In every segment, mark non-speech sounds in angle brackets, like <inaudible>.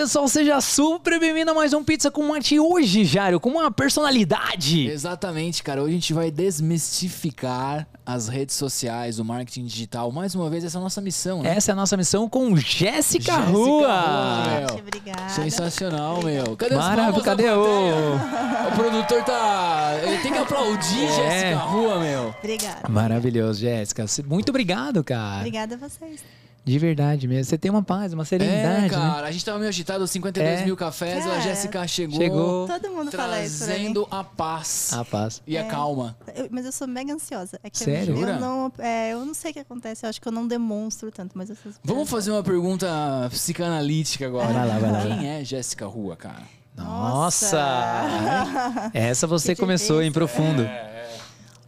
pessoal, seja super bem-vindo a mais um Pizza com Marte hoje, Jário, com uma personalidade. Exatamente, cara. Hoje a gente vai desmistificar as redes sociais, o marketing digital. Mais uma vez, essa é a nossa missão, né? Essa é a nossa missão com Jéssica Jéssica Rua. Rua, meu. Gente, obrigada. Sensacional, meu. Cadê Maravilha, cadê o-? O produtor tá. Ele tem que aplaudir É. Jéssica Rua, meu. Obrigada. Maravilhoso, Jéssica. Muito obrigado, cara. Obrigada a vocês. De verdade mesmo. Você tem uma paz, uma É, serenidade, né? cara. A gente tava meio agitado, 52 É. mil cafés. A Cara. Jéssica chegou, Chegou. Todo mundo fala isso mim. trazendo a paz A paz. e a calma. Eu- mas eu sou mega ansiosa. É que Sério? Eu, eu não, é, eu não sei o que acontece. Eu acho que eu não demonstro tanto, mas eu sou super Vamos fazer uma pergunta psicanalítica agora. Vai lá, vai lá. Quem é Jéssica Rua, cara? Nossa! Nossa! Essa você Que começou em difícil. profundo.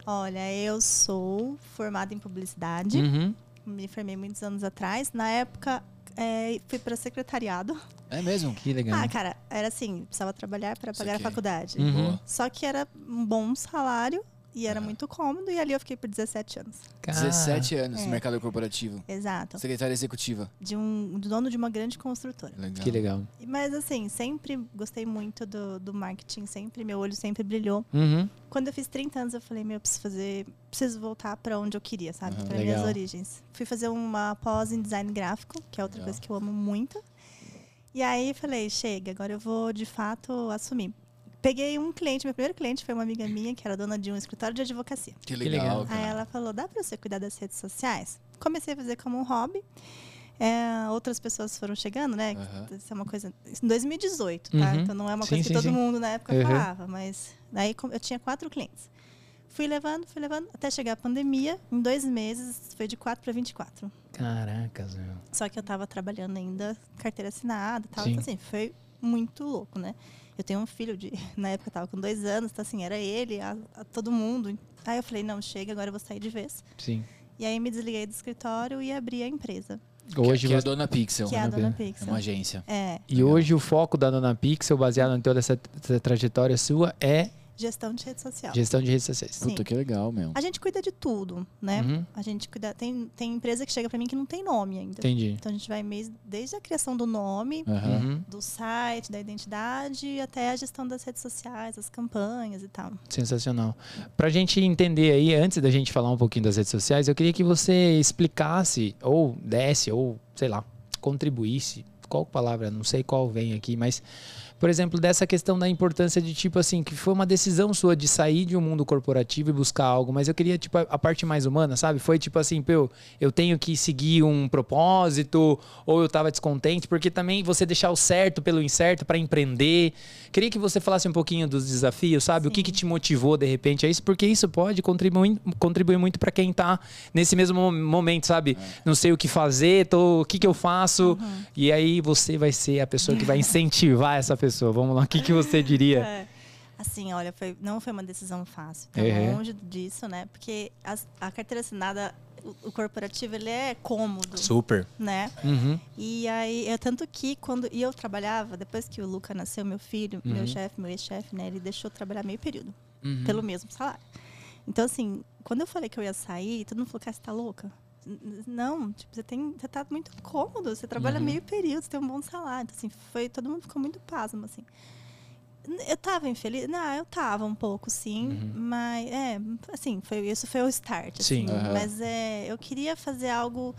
Olha, eu sou formada em publicidade. Uhum. Me formei muitos anos atrás. Na época, é, fui para secretariado. É mesmo? Que legal. Ah, cara, era assim, precisava trabalhar para pagar a faculdade. Uhum. Só que era um bom salário e era muito cômodo. E ali eu fiquei por 17 anos. Cara, 17 anos no É. mercado corporativo. Exato. Secretária executiva. De um do dono de uma grande construtora. Legal. Que legal. Mas assim, sempre gostei muito do, do marketing, sempre, meu olho sempre brilhou. Uhum. Quando eu fiz 30 anos, eu falei, meu, eu preciso fazer, preciso voltar para onde eu queria, sabe? Aham. Para minhas origens. Fui fazer uma pós em design gráfico, que é outra Legal. coisa que eu amo muito. E aí falei, chega, agora eu vou de fato assumir. Peguei um cliente, meu primeiro cliente foi uma amiga minha, que era dona de um escritório de advocacia. Que legal. legal, Aí cara. ela falou: dá pra você cuidar das redes sociais? Comecei a fazer como um hobby. É, outras pessoas foram chegando, né? Aham. Isso é uma coisa. Isso em 2018, tá? Uhum. Então não é uma Sim, coisa sim, que todo sim. mundo na época Uhum. falava, mas daí com- eu tinha quatro clientes. Fui levando, fui levando, até chegar a pandemia. Em dois meses, foi de 4 para 24. Caracas, meu. Só que eu tava trabalhando ainda, carteira assinada e tal. Sim. Então, assim, foi muito louco, né? Eu tenho um filho de. <laughs> Na época eu tava com dois anos, então assim, era ele, a, a todo mundo. Aí eu falei, não, chega, agora eu vou sair de vez. Sim. E aí me desliguei do escritório e abri a empresa, Hoje que é a. Dona Pixel. que é a Maravilha. Dona É Pixel. uma agência. É, E Legal. hoje o foco da Dona Pixel, baseado em toda essa, essa trajetória sua, é gestão de rede social. gestão de redes sociais. Sim. Puta, que legal, meu. A gente cuida de tudo, né? Uhum. A gente cuida. Tem, tem empresa que chega pra mim que não tem nome ainda. Entendi. Então a gente vai desde a criação do nome. Uhum. do site, da identidade, até a gestão das redes sociais, as campanhas e tal. Sensacional. Pra gente entender aí, antes da gente falar um pouquinho das redes sociais, eu queria que você explicasse, ou desse, ou sei lá, contribuísse, qual palavra, não sei qual vem aqui, mas, por exemplo, dessa questão da importância de tipo assim, que foi uma decisão sua de sair de um mundo corporativo e buscar algo, mas eu queria, tipo, a, parte mais humana, sabe? Foi tipo assim, pô, eu tenho que seguir um propósito, ou eu tava descontente, porque também você deixar o certo pelo incerto para empreender. Queria que você falasse um pouquinho dos desafios, sabe? O que, que te motivou de repente a isso, porque isso pode contribuir, contribuir muito para quem tá nesse mesmo mo- momento, sabe? Não sei o que fazer, tô, o que, que eu faço. E aí você vai ser a pessoa que vai incentivar essa pessoa. Vamos lá, o que, que você diria? <laughs> É. Assim, olha, foi, não foi uma decisão fácil. Tá Uhum. longe disso, né? Porque as- a carteira assinada, o, o corporativo, ele é cômodo, Super. né? Uhum. E aí, é tanto que quando e eu trabalhava, depois que o Luca nasceu, meu filho, Uhum. meu chefe, meu ex-chefe, né? Ele deixou trabalhar meio período, Uhum. pelo mesmo salário. Então, assim, quando eu falei que eu ia sair, todo mundo falou, cara, você tá louca? Não, tipo, você, tem, você tá muito cômodo, você trabalha Uhum. meio período, você tem um bom salário. Então, assim, foi, todo mundo ficou muito pasmo, assim. Eu tava infeliz? Não, eu tava um pouco, sim. Uhum. Mas, é, assim, foi, isso foi o start, Sim. assim. Aham. Mas é, eu queria fazer algo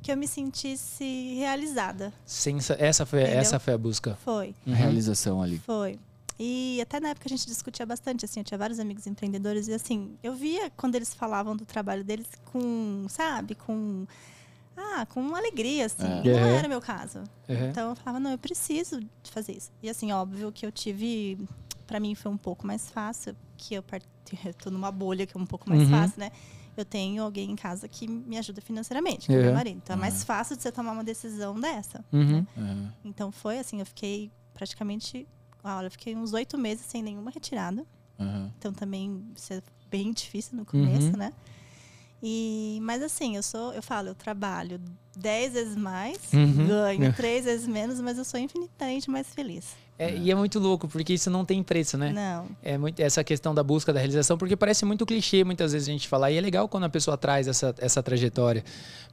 que eu me sentisse realizada. Sensa- essa, foi, Entendeu? essa foi a busca. Foi, A realização ali. foi. E até na época a gente discutia bastante, assim, eu tinha vários amigos empreendedores e assim, eu via quando eles falavam do trabalho deles com, sabe, com ah, com alegria, assim. É. E Não Uhum. era meu caso. Uhum. Então eu falava, não, eu preciso de fazer isso. E assim, óbvio que eu tive, Pra mim foi um pouco mais fácil, que eu, part... <laughs> eu tô numa bolha que é um pouco mais Uhum. fácil, né? Eu tenho alguém em casa que me ajuda financeiramente, que é Uhum. meu marido. Então é Uhum. mais fácil de você tomar uma decisão dessa. Uhum. Aham. Então foi assim, eu fiquei praticamente, olha, eu fiquei uns oito meses sem nenhuma retirada. Aham. Então também isso é bem difícil no começo, Uhum. né? E, mas assim, eu sou, eu falo, eu trabalho dez vezes mais, Uhum. ganho <laughs> três vezes menos, mas eu sou infinitamente mais feliz. É, e é muito louco, porque isso não tem preço, né? Não. É muito essa questão da busca da realização, porque parece muito clichê muitas vezes a gente falar. E é legal quando a pessoa traz essa, essa trajetória.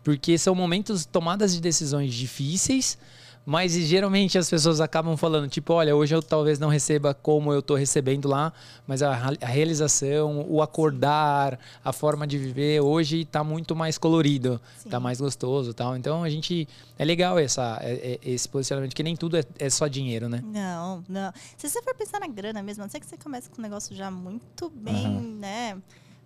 Porque são momentos, tomadas de decisões difíceis, Mas geralmente as pessoas acabam falando, tipo, olha, hoje eu talvez não receba como eu tô recebendo lá, mas a, a realização, o acordar, a forma de viver hoje tá muito mais colorido, Sim. tá mais gostoso tal. Então a gente. É legal essa, é- é- esse posicionamento, que nem tudo é, é só dinheiro, né? Não, não. Se você for pensar na grana mesmo, a não ser que você comece com um negócio já muito bem, Aham. né?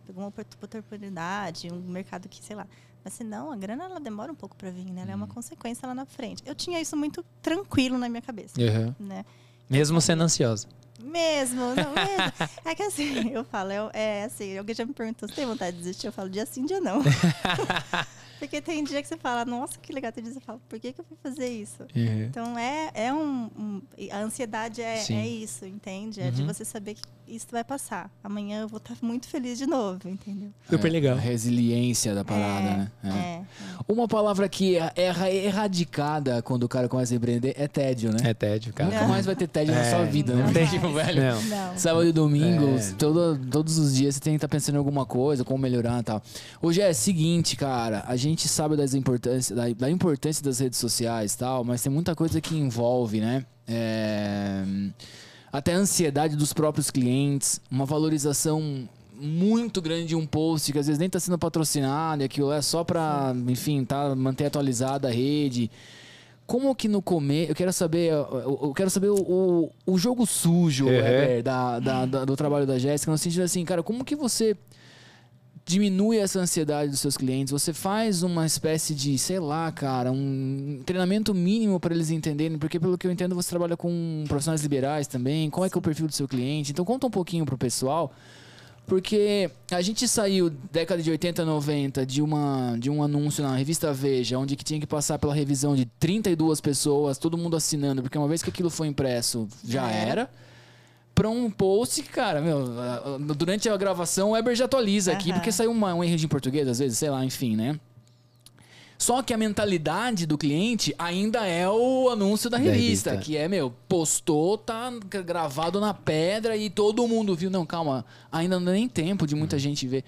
Pegou uma opor- oportunidade, um mercado que, sei lá. Mas se não, a grana ela demora um pouco para vir, né? Ela é uma consequência lá na frente. Eu tinha isso muito tranquilo na minha cabeça, né? Mesmo sendo ansiosa. Mesmo, não mesmo. <laughs> É que assim, eu falo, é, é assim, alguém já me perguntou, você tem vontade de desistir? Eu falo, dia sim, dia não. <laughs> Porque tem dia que você fala, nossa, que legal. Tem dia que você fala, por que, que eu fui fazer isso? Então é, é um, um- A ansiedade é, é isso, entende? É de Uhum. você saber que isso vai passar. Amanhã eu vou estar muito feliz de novo, entendeu? Super legal. A resiliência da parada, é, né? É. É. Uma palavra que é erra- erradicada quando o cara começa a empreender é tédio, né? É tédio, cara. Nunca mais vai ter tédio na É, sua vida, né? não vai. tipo, velho, Não. Não. Sábado e domingo, É. todo- todos os dias você tem que estar pensando em alguma coisa, como melhorar e tal. Hoje é o seguinte, cara, a gente sabe das importância, da, da importância das redes sociais tal, mas tem muita coisa que envolve, né? É, até a ansiedade dos próprios clientes, uma valorização muito grande de um post que às vezes nem está sendo patrocinado, e aquilo é só para, enfim, tá, manter atualizada a rede. Como que no começo. Eu quero saber. Eu, eu quero saber o, o, o jogo sujo, Uhum. Da, da- da- do trabalho da Jéssica, no sentido assim, cara, como que você diminui essa ansiedade dos seus clientes? Você faz uma espécie de, sei lá, cara, um treinamento mínimo para eles entenderem, porque pelo que eu entendo você trabalha com profissionais liberais também. Qual é que é o perfil do seu cliente? Então conta um pouquinho pro pessoal. Porque a gente saiu década de 80, 90 de uma de um anúncio na revista Veja, onde que tinha que passar pela revisão de 32 pessoas, todo mundo assinando, porque uma vez que aquilo foi impresso, já É. era. Pra um post, cara, meu, durante a gravação o Weber já atualiza aqui, porque saiu uma, um erro de português, às vezes, sei lá, enfim, né? Só que a mentalidade do cliente ainda é o anúncio da Da revista, que é, meu, postou, tá gra- gravado na pedra e todo mundo viu. Não, calma, ainda não dá nem tempo de Hum. muita gente ver.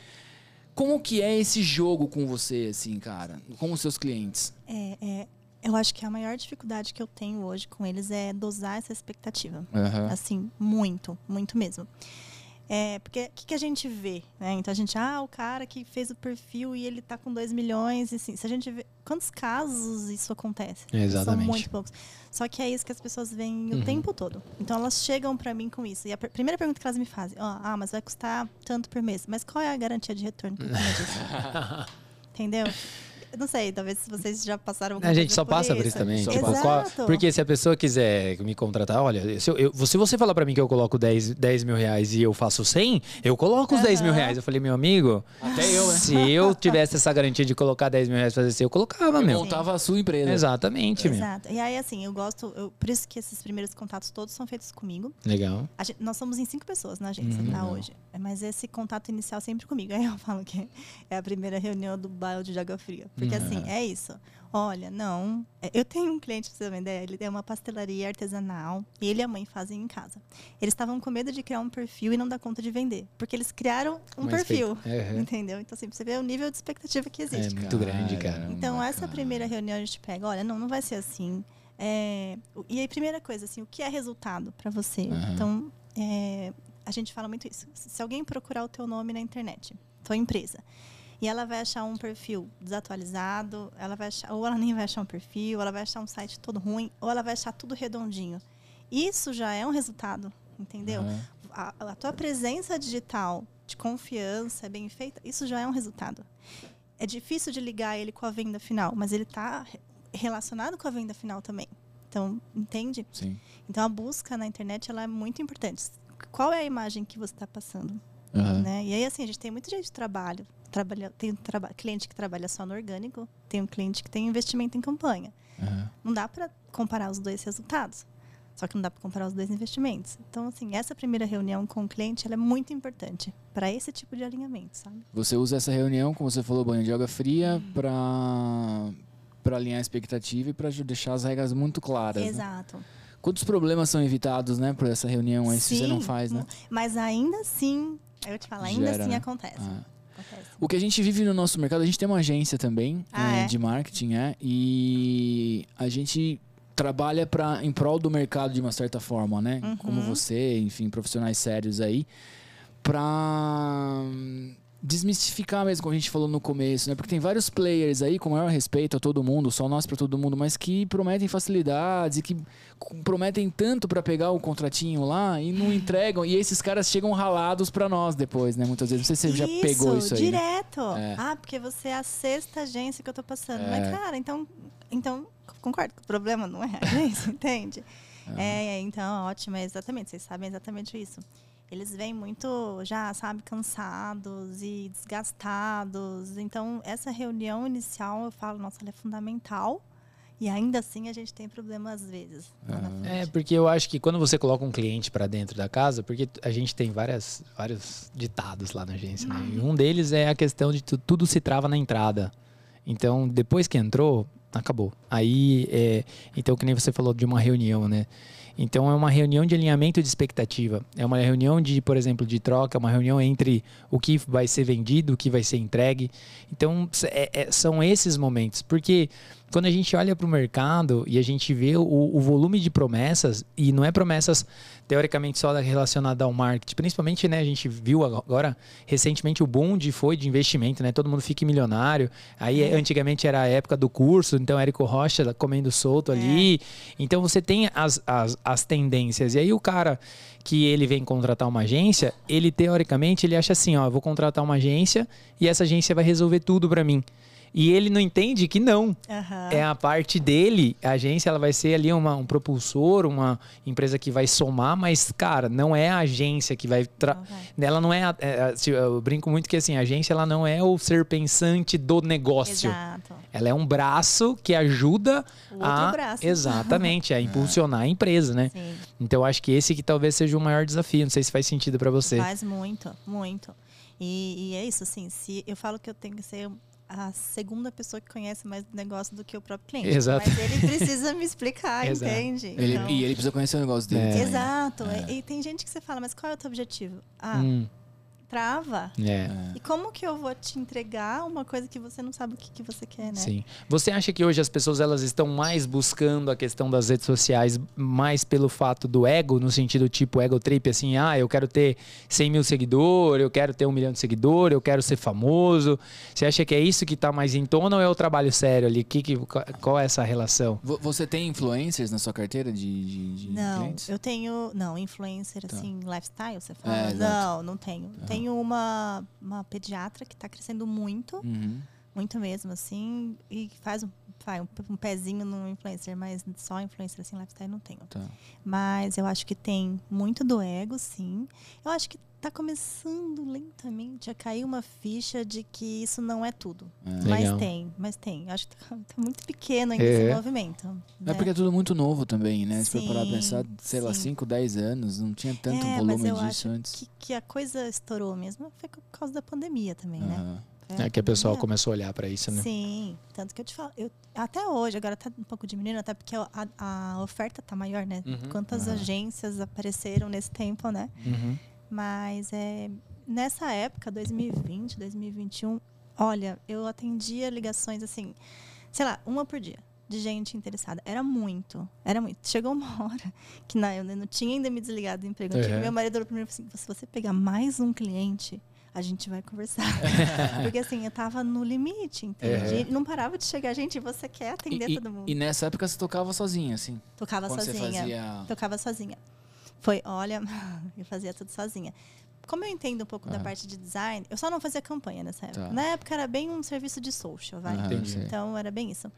Como que é esse jogo com você, assim, cara? Com os seus clientes? É, é, eu acho que a maior dificuldade que eu tenho hoje com eles é dosar essa expectativa. Assim, muito, muito mesmo. É, porque o que, que a gente vê, né? Então a gente, ah, o cara que fez o perfil e ele tá com 2 milhões, e assim, se a gente vê. Quantos casos isso acontece? Exatamente. São muito poucos. Só que é isso que as pessoas veem o Uhum. tempo todo. Então elas chegam pra mim com isso. E a pr- primeira pergunta que elas me fazem, ó, ah, mas vai custar tanto por mês. Mas qual é a garantia de retorno cima disso? <laughs> Entendeu? Eu não sei, talvez se vocês já passaram A gente só passa por isso também. Tipo, qual- porque se a pessoa quiser me contratar, olha, se, eu, eu- se você falar pra mim que eu coloco 10, 10 mil reais e eu faço 100, eu coloco os 10 mil reais. Eu falei, meu amigo, Até eu, né? se eu tivesse essa garantia de colocar 10 mil reais pra fazer assim, eu colocava, Eu meu. montava a sua empresa. Exatamente, meu. Exato. E aí, assim, eu gosto. eu- por isso que esses primeiros contatos todos são feitos comigo. Legal. A gente- nós somos em cinco pessoas na agência, Uhum. tá? Hoje. Mas esse contato inicial sempre comigo. Aí eu falo que é a primeira reunião do balde de água fria. Porque, Uhum. assim, é isso. Olha, não. é, Eu tenho um cliente, pra você ter uma ideia, ele tem uma pastelaria artesanal e ele e a mãe fazem em casa. Eles estavam com medo de criar um perfil e não dar conta de vender. Porque eles criaram um Uma perfil. Uhum. Entendeu? Então, assim, você ver o nível de expectativa que É existe. muito grande, cara. Então, essa cara. primeira reunião a gente pega, olha, não, não vai ser assim. É, e aí, primeira coisa, assim, o que é resultado para você? Aham. Então, é, a gente fala muito isso. Se alguém procurar o teu nome na internet, tua empresa, e ela vai achar um perfil desatualizado, ela vai achar, ou ela nem vai achar um perfil, ou ela vai achar um site todo ruim, ou ela vai achar tudo redondinho. Isso já é um resultado, entendeu? Aham. a, a tua presença digital de confiança, bem feita, isso já é um resultado. É difícil de ligar ele com a venda final, mas ele está relacionado com a venda final também. Então, entende? Sim. Então, a busca na internet ela é muito importante. Qual é a imagem que você está passando? Aham. Né? E aí, assim, a gente tem muito jeito de trabalho. Trabalha, tem traba cliente que trabalha só no orgânico, tem um cliente que tem investimento em campanha. Aham. Não dá para comparar os dois resultados. Só que não dá para comparar os dois investimentos. Então, assim, essa primeira reunião com o cliente é muito importante para esse tipo de alinhamento, sabe? Você usa essa reunião, como você falou, banho de água fria, pra, pra alinhar a expectativa e ju- deixar as regras muito claras. né? Exato. Quantos problemas são evitados, né, por essa reunião aí, se você não faz, né? Mas ainda assim, eu te falo, ainda Gera, assim né? acontece. Ah. Acontece. O que a gente vive no nosso mercado, a gente tem uma agência também Ah, eh, é? de marketing, é, e a gente trabalha para em prol do mercado de uma certa forma, né? Uhum. Como você, enfim, profissionais sérios aí, para desmistificar mesmo, como a gente falou no começo, né? Porque tem vários players aí, com maior respeito a todo mundo, só nós para todo mundo, mas que prometem facilidades e que prometem tanto para pegar o contratinho lá e não entregam. E esses caras chegam ralados para nós depois, né? Muitas vezes. Não sei se você isso, já pegou isso aí. Né? Direto. Né? É. Ah, porque você é a sexta agência que eu tô passando. É. Mas, cara, então, então concordo que o problema não é a agência, <laughs> entende? É, então, ótimo, é exatamente. Vocês sabem exatamente isso eles vêm muito, já sabe, cansados e desgastados. Então, essa reunião inicial, eu falo, nossa, ela é fundamental. E ainda assim a gente tem problema às vezes. É, porque eu acho que quando você coloca um cliente para dentro da casa, porque a gente tem várias, vários ditados lá na agência, né? E um deles é a questão de tudo se trava na entrada. Então, depois que entrou, acabou. Aí, é, então, que nem você falou de uma reunião, né? Então é uma reunião de alinhamento de expectativa. É uma reunião de, por exemplo, de troca, uma reunião entre o que vai ser vendido, o que vai ser entregue. Então é, é, são esses momentos. Porque quando a gente olha para o mercado e a gente vê o, o, volume de promessas, e não é promessas teoricamente só relacionada ao marketing, principalmente, né, a gente viu agora recentemente o boom de foi de investimento, né? Todo mundo fica milionário. Aí é. antigamente era a época do curso, então Érico Rocha comendo solto é. ali. Então você tem as, as, as tendências. E aí o cara que ele vem contratar uma agência, ele teoricamente ele acha assim, ó, vou contratar uma agência e essa agência vai resolver tudo para mim. E ele não entende que não. Uhum. É a parte dele, a agência ela vai ser ali uma, um propulsor, uma empresa que vai somar, mas, cara, não é a agência que vai. Tra... Okay. Ela não é, a, é, Eu brinco muito que assim, a agência ela não é o ser pensante do negócio. Exato. Ela é um braço que ajuda o a. Braço. Exatamente, a <laughs> impulsionar a empresa, né? Sim. Então acho que esse que talvez seja o maior desafio. Não sei se faz sentido para você. Faz muito, muito. E, e, é isso, assim, se eu falo que eu tenho que ser a segunda pessoa que conhece mais do negócio do que o próprio cliente. Exato. Mas ele precisa me <laughs> explicar, entende? Ele, então... E ele precisa conhecer o negócio dele. É. Exato. É. E, e, tem gente que você fala, mas qual é o teu objetivo? Ah, hum trava. É. E como que eu vou te entregar uma coisa que você não sabe o que, que você quer, né? Sim. Você acha que hoje as pessoas elas estão mais buscando a questão das redes sociais mais pelo fato do ego, no sentido tipo ego trip, assim, ah, eu quero ter 100 mil seguidores, eu quero ter um milhão de seguidores, eu quero ser famoso. Você acha que é isso que está mais em tona ou é o trabalho sério ali? Que, que, qual é essa relação? Você tem influencers na sua carteira de, de, de não, clientes? eu tenho, não, influencer tá. assim, lifestyle, você fala? É, não, não tenho. Uhum tenho uma, uma pediatra que está crescendo muito, uhum. muito mesmo, assim, e faz um, faz um, um, pezinho no influencer, mas só influencer assim, lifestyle não tenho. Tá. Mas eu acho que tem muito do ego, sim. Eu acho que está começando lentamente a cair uma ficha de que isso não é tudo. É. Mas Legal. tem, mas tem. Acho que está tá muito pequeno ainda é. esse movimento. É né? porque é tudo muito novo também, né? Se for parar pensar, sei sim. lá, 5, 10 anos, não tinha tanto é, volume disso antes. Que, que a coisa estourou mesmo foi por causa da pandemia também, uhum. né? É, é que a pessoa começou a olhar para isso, né? Sim, tanto que eu te falo, eu, até hoje, agora está um pouco diminuindo, até porque a, a oferta está maior, né? Uhum, Quantas uhum. agências apareceram nesse tempo, né? Uhum. Mas é, nessa época, 2020, 2021, olha, eu atendia ligações assim, sei lá, uma por dia de gente interessada. Era muito, era muito. Chegou uma <laughs> hora que não, eu não tinha ainda me desligado do emprego. Uhum. Meu marido falou para mim assim, se você pegar mais um cliente, a gente vai conversar. <laughs> Porque assim, eu tava no limite, entende? Uhum. Não parava de chegar gente, você quer atender e, todo mundo. E nessa época você tocava sozinha, assim? Tocava sozinha. Fazia... Tocava sozinha. Foi, olha, <laughs> eu fazia tudo sozinha. Como eu entendo um pouco da parte de design, eu só não fazia campanha nessa época. Tá. Na época era bem um serviço de social, vai. então era bem isso.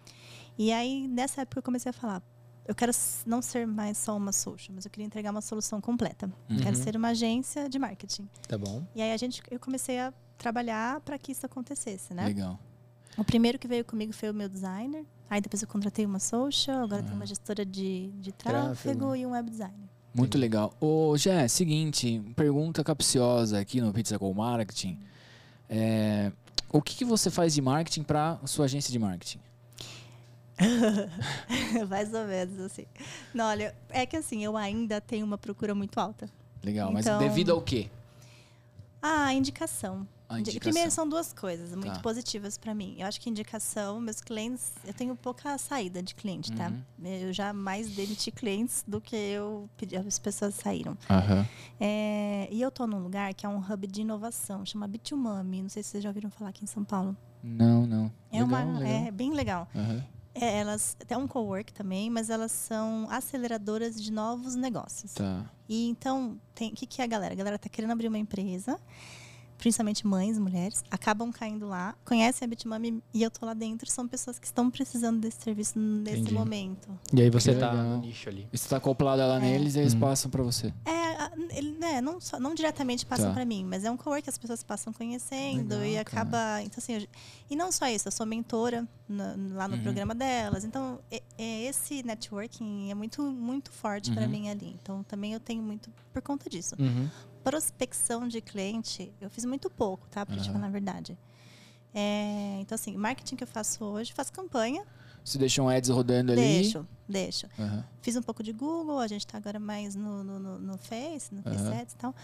E aí, nessa época, eu comecei a falar: eu quero não ser mais só uma social, mas eu queria entregar uma solução completa. Uhum. Quero ser uma agência de marketing. Tá bom. E aí a gente, eu comecei a trabalhar para que isso acontecesse, né? Legal. O primeiro que veio comigo foi o meu designer. Aí depois eu contratei uma social, agora tem uma gestora de, de tráfego, tráfego, e um web designer. Muito Sim. legal. Ô, Jé, seguinte, pergunta capciosa aqui no Pizza com Marketing. É, o que, que você faz de marketing para sua agência de marketing? <laughs> Mais ou menos assim. Não, olha, é que assim, eu ainda tenho uma procura muito alta. Legal, então, mas devido ao quê? Ah, indicação. Primeiro, são duas coisas muito tá. positivas para mim. Eu acho que indicação, meus clientes, eu tenho pouca saída de cliente, tá? uhum. Eu já mais demiti clientes do que eu pedi, as pessoas saíram. Uhum. É, e eu tô num lugar que é um hub de inovação, chama Bitumami. Não sei se vocês já ouviram falar aqui em São Paulo. Não, não. É, legal, uma, legal. é bem legal. Uhum. É, elas até um cowork também, mas elas são aceleradoras de novos negócios. Tá. E então, o que, que é a galera? A galera tá querendo abrir uma empresa principalmente mães, mulheres, acabam caindo lá, conhecem a Bitmami e eu tô lá dentro, são pessoas que estão precisando desse serviço nesse Entendi. momento. E aí você que tá legal. no nicho ali. você tá acoplada lá é. neles e eles uhum. passam para você. É, ele, né, não, só, não diretamente passam tá. para mim, mas é um cowork que as pessoas passam conhecendo legal, e acaba, cara. então assim, eu, e não só isso, eu sou mentora no, lá no uhum. programa delas. Então, é, é, esse networking é muito muito forte uhum. para mim ali. Então, também eu tenho muito por conta disso. Uhum prospecção de cliente, eu fiz muito pouco, tá? Pra uhum. te falar a verdade. É, então, assim, marketing que eu faço hoje, faço campanha. Você deixa um ads rodando ali? Deixo, deixo. Uhum. Fiz um pouco de Google, a gente está agora mais no, no, no, no Face, no Face Ads e tal.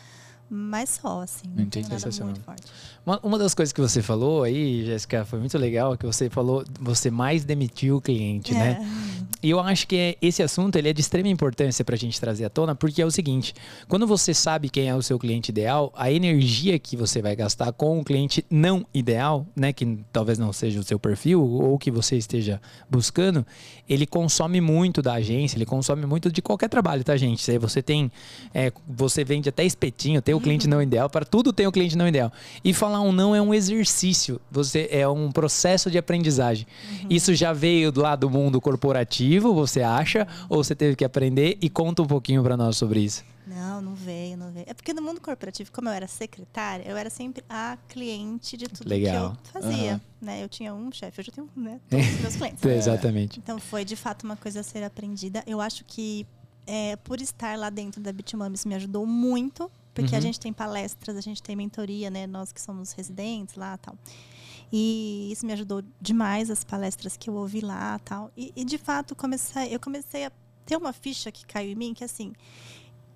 Mas só, assim. Não Entendi. muito forte. Uma, uma das coisas que você falou aí, Jéssica, foi muito legal, que você falou, você mais demitiu o cliente, né? é. né? E eu acho que esse assunto ele é de extrema importância para a gente trazer à tona, porque é o seguinte: quando você sabe quem é o seu cliente ideal, a energia que você vai gastar com o cliente não ideal, né, que talvez não seja o seu perfil ou que você esteja buscando, ele consome muito da agência, ele consome muito de qualquer trabalho, tá, gente? Você tem, é, você vende até espetinho, tem o cliente não ideal, para tudo tem o cliente não ideal. E falar um não é um exercício, você é um processo de aprendizagem. Uhum. Isso já veio lá do mundo corporativo você acha? Ou você teve que aprender? E conta um pouquinho para nós sobre isso. Não, não veio, não veio. É porque no mundo corporativo, como eu era secretária, eu era sempre a cliente de tudo Legal. que eu fazia. Uhum. Né? Eu tinha um chefe, hoje eu tenho né, <laughs> todos os meus clientes. Exatamente. Então foi de fato uma coisa a ser aprendida. Eu acho que é, por estar lá dentro da Bitmami, isso me ajudou muito, porque uhum. a gente tem palestras, a gente tem mentoria, né? Nós que somos residentes lá tal. E isso me ajudou demais, as palestras que eu ouvi lá tal. E, e de fato, comecei, eu comecei a ter uma ficha que caiu em mim, que assim,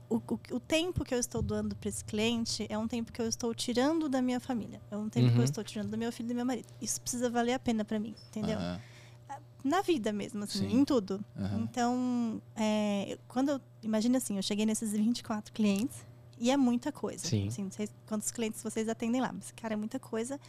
o, o, o, tempo que eu estou doando para esse cliente é um tempo que eu estou tirando da minha família. É um tempo uhum. que eu uhum. estou tirando do meu filho e do meu marido. Isso precisa valer a pena para mim, entendeu? Uhum. Na vida mesmo, assim, Sim. em tudo. Uhum. Então, é, quando eu. Imagina assim, eu cheguei nesses 24 clientes e é muita coisa. Sim. Assim, não sei quantos clientes vocês atendem lá, mas, cara, é muita coisa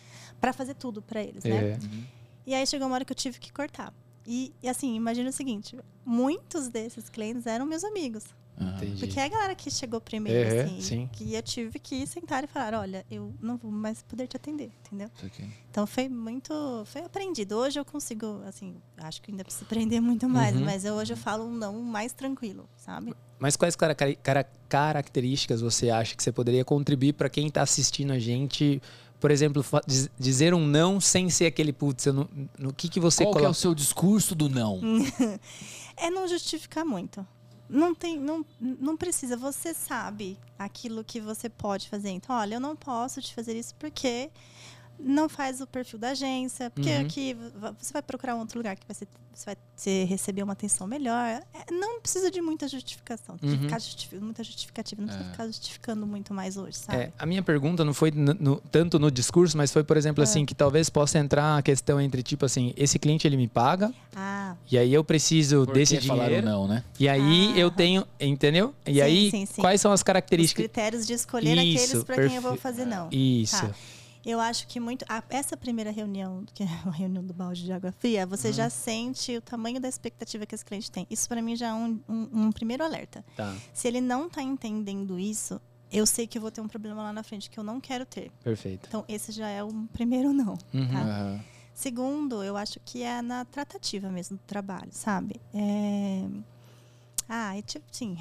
para fazer tudo para eles, né? É. Uhum. E aí chegou uma hora que eu tive que cortar. E, e, assim, imagina o seguinte: muitos desses clientes eram meus amigos. Entendi. Porque é a galera que chegou primeiro, é, assim, sim. que eu tive que sentar e falar, olha, eu não vou mais poder te atender, entendeu? Okay. Então foi muito, foi aprendido. Hoje eu consigo, assim, acho que ainda preciso aprender muito mais, uhum. mas eu, hoje eu falo um não mais tranquilo, sabe? Mas quais cara cara características você acha que você poderia contribuir para quem está assistindo a gente? Por exemplo, dizer um não sem ser aquele putz, no, no que, que você Qual coloca... que é o seu discurso do não? <laughs> é não justificar muito. Não tem, não, não precisa. Você sabe aquilo que você pode fazer. Então, olha, eu não posso te fazer isso porque não faz o perfil da agência, porque uhum. aqui você vai procurar um outro lugar que vai ser, você vai ter, receber uma atenção melhor. É, não precisa de muita justificação, uhum. de ficar justific, muita justificativa, não precisa é. ficar justificando muito mais hoje, sabe? É, a minha pergunta não foi no, no, tanto no discurso, mas foi, por exemplo, é. assim, que talvez possa entrar a questão entre, tipo assim, esse cliente ele me paga, ah. e aí eu preciso por desse dinheiro. não, né? E aí ah. eu tenho, entendeu? E sim, aí, sim, sim. quais são as características? Os critérios de escolher Isso, aqueles para quem eu vou fazer não. Isso. Tá. Eu acho que muito. A, essa primeira reunião, que é a reunião do balde de água fria, você uhum. já sente o tamanho da expectativa que esse cliente tem. Isso para mim já é um, um, um primeiro alerta. Tá. Se ele não está entendendo isso, eu sei que eu vou ter um problema lá na frente que eu não quero ter. Perfeito. Então, esse já é o primeiro <laughs> não. Uhum. Tá? Uhum. Segundo, eu acho que é na tratativa mesmo do trabalho, sabe? É... Ah, e, tipo, sim,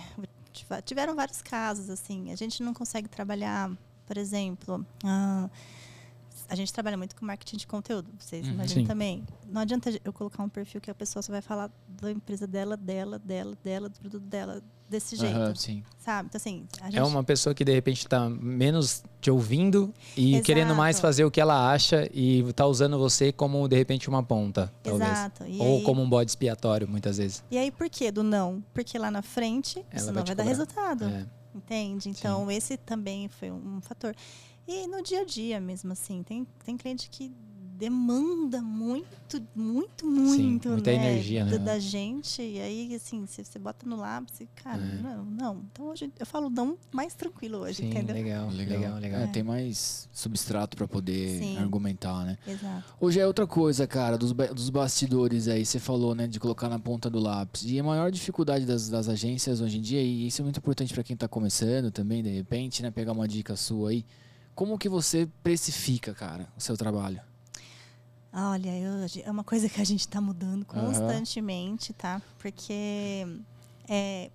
tiveram vários casos, assim. A gente não consegue trabalhar, por exemplo. Ah, a gente trabalha muito com marketing de conteúdo, vocês uhum, imaginam sim. também. Não adianta eu colocar um perfil que a pessoa só vai falar da empresa dela, dela, dela, dela, do produto dela, desse jeito. Uhum, sim. Sabe? Então, assim. Gente... É uma pessoa que de repente está menos te ouvindo e Exato. querendo mais fazer o que ela acha e está usando você como, de repente, uma ponta. Talvez. Exato. E Ou aí... como um bode expiatório, muitas vezes. E aí, por que do não? Porque lá na frente, ela isso não vai, vai dar resultado. É. entende? Então, Sim. esse também foi um fator. E no dia a dia mesmo, assim, tem, tem cliente que demanda muito, muito, muito, Sim, muita né, energia, né? Da, gente. E aí, assim, se você bota no lápis, cara, é. não, não. Então hoje eu falo não mais tranquilo hoje, Sim, entendeu? Legal, legal, legal. legal. É, tem mais substrato para poder Sim. argumentar, né? Exato. Hoje é outra coisa, cara, dos, dos bastidores aí, você falou, né, de colocar na ponta do lápis. E a maior dificuldade das, das agências hoje em dia, e isso é muito importante para quem tá começando também, de repente, né, pegar uma dica sua aí. Como que você precifica, cara, o seu trabalho? Olha, eu, é uma coisa que a gente está mudando constantemente, uhum. tá? Porque é,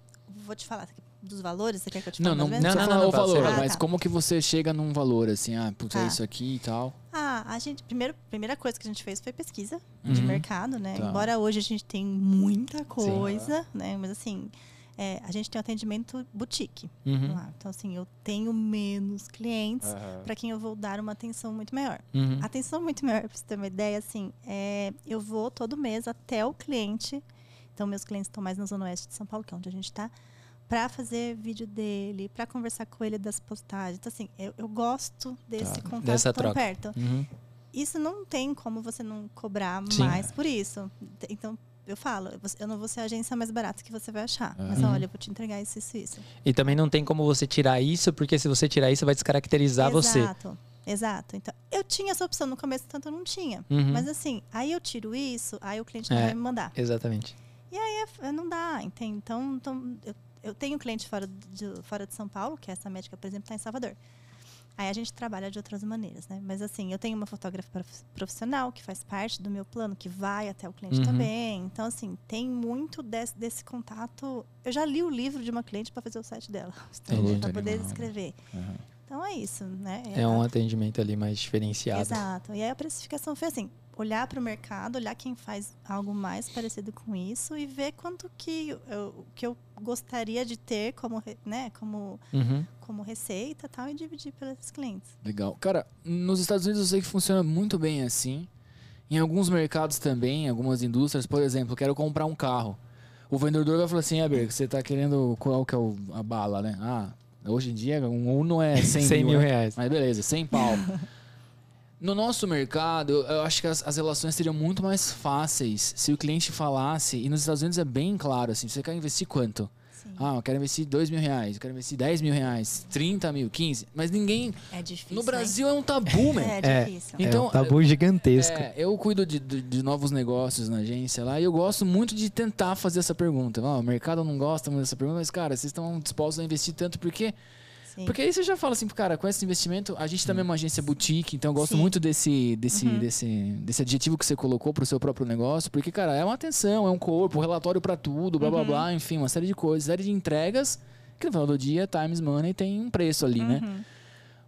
vou te falar dos valores, você quer que eu te fale? Não, não, não, não, não, o valor, ah, mas tá. como que você chega num valor assim, ah, putz, é tá. é isso aqui e tal? Ah, a gente, primeiro, primeira coisa que a gente fez foi pesquisa uhum. de mercado, né? Tá. Embora hoje a gente tem muita coisa, Sim. né? Mas assim, é, a gente tem um atendimento boutique. Uhum. Então, assim, eu tenho menos clientes uhum. para quem eu vou dar uma atenção muito maior. Uhum. Atenção muito maior, para você ter uma ideia, assim, é, eu vou todo mês até o cliente. Então, meus clientes estão mais na Zona Oeste de São Paulo, que é onde a gente está, para fazer vídeo dele, para conversar com ele das postagens. Então, assim, eu, eu gosto desse tá. contato Dessa tão troca. perto. Uhum. Isso não tem como você não cobrar Sim. mais por isso. Então, eu falo, eu não vou ser a agência mais barata que você vai achar. Uhum. Mas olha, eu vou te entregar isso, isso, isso. E também não tem como você tirar isso, porque se você tirar isso, vai descaracterizar exato, você. Exato, exato. Então, eu tinha essa opção no começo, tanto eu não tinha. Uhum. Mas assim, aí eu tiro isso, aí o cliente não é, vai me mandar. Exatamente. E aí é, não dá, entende? Então, então eu, eu tenho cliente fora de, fora de São Paulo, que é essa médica, por exemplo, está em Salvador. Aí a gente trabalha de outras maneiras, né? Mas assim, eu tenho uma fotógrafa profissional que faz parte do meu plano, que vai até o cliente uhum. também. Então, assim, tem muito desse, desse, contato. Eu já li o livro de uma cliente para fazer o site dela, <laughs> para poder escrever. Uhum. Então é isso, né? É, é um atendimento ali mais diferenciado. Exato. E aí a precificação foi assim: olhar para o mercado, olhar quem faz algo mais parecido com isso e ver quanto que eu, que eu gostaria de ter como, né, como, uhum. como receita tal, e dividir pelos clientes. Legal. Cara, nos Estados Unidos eu sei que funciona muito bem assim. Em alguns mercados também, em algumas indústrias, por exemplo, quero comprar um carro. O vendedor vai falar assim, Eber, você está querendo qual que é o, a bala, né? Ah, hoje em dia um Uno é <laughs> 100, 100 mil, mil né? reais. Mas beleza, 100 pau. <laughs> No nosso mercado, eu acho que as, as, relações seriam muito mais fáceis se o cliente falasse, e nos Estados Unidos é bem claro, assim, você quer investir quanto? Sim. Ah, eu quero investir 2 mil reais, eu quero investir 10 mil reais, 30 mil, 15. Mas ninguém. É difícil. No Brasil hein? é um tabu, <laughs> né? É difícil. Então, é um tabu gigantesco. É, eu cuido de, de, de, novos negócios na agência lá e eu gosto muito de tentar fazer essa pergunta. Ah, o mercado não gosta muito dessa pergunta, mas, cara, vocês estão dispostos a investir tanto porque Sim. Porque aí você já fala assim, cara, com esse investimento, a gente também é uma agência boutique, então eu gosto Sim. muito desse, desse, uhum. desse, desse adjetivo que você colocou pro seu próprio negócio, porque, cara, é uma atenção, é um corpo, um relatório para tudo, blá blá uhum. blá, enfim, uma série de coisas, série de entregas, que no final do dia, Times Money tem um preço ali, né? uhum. né?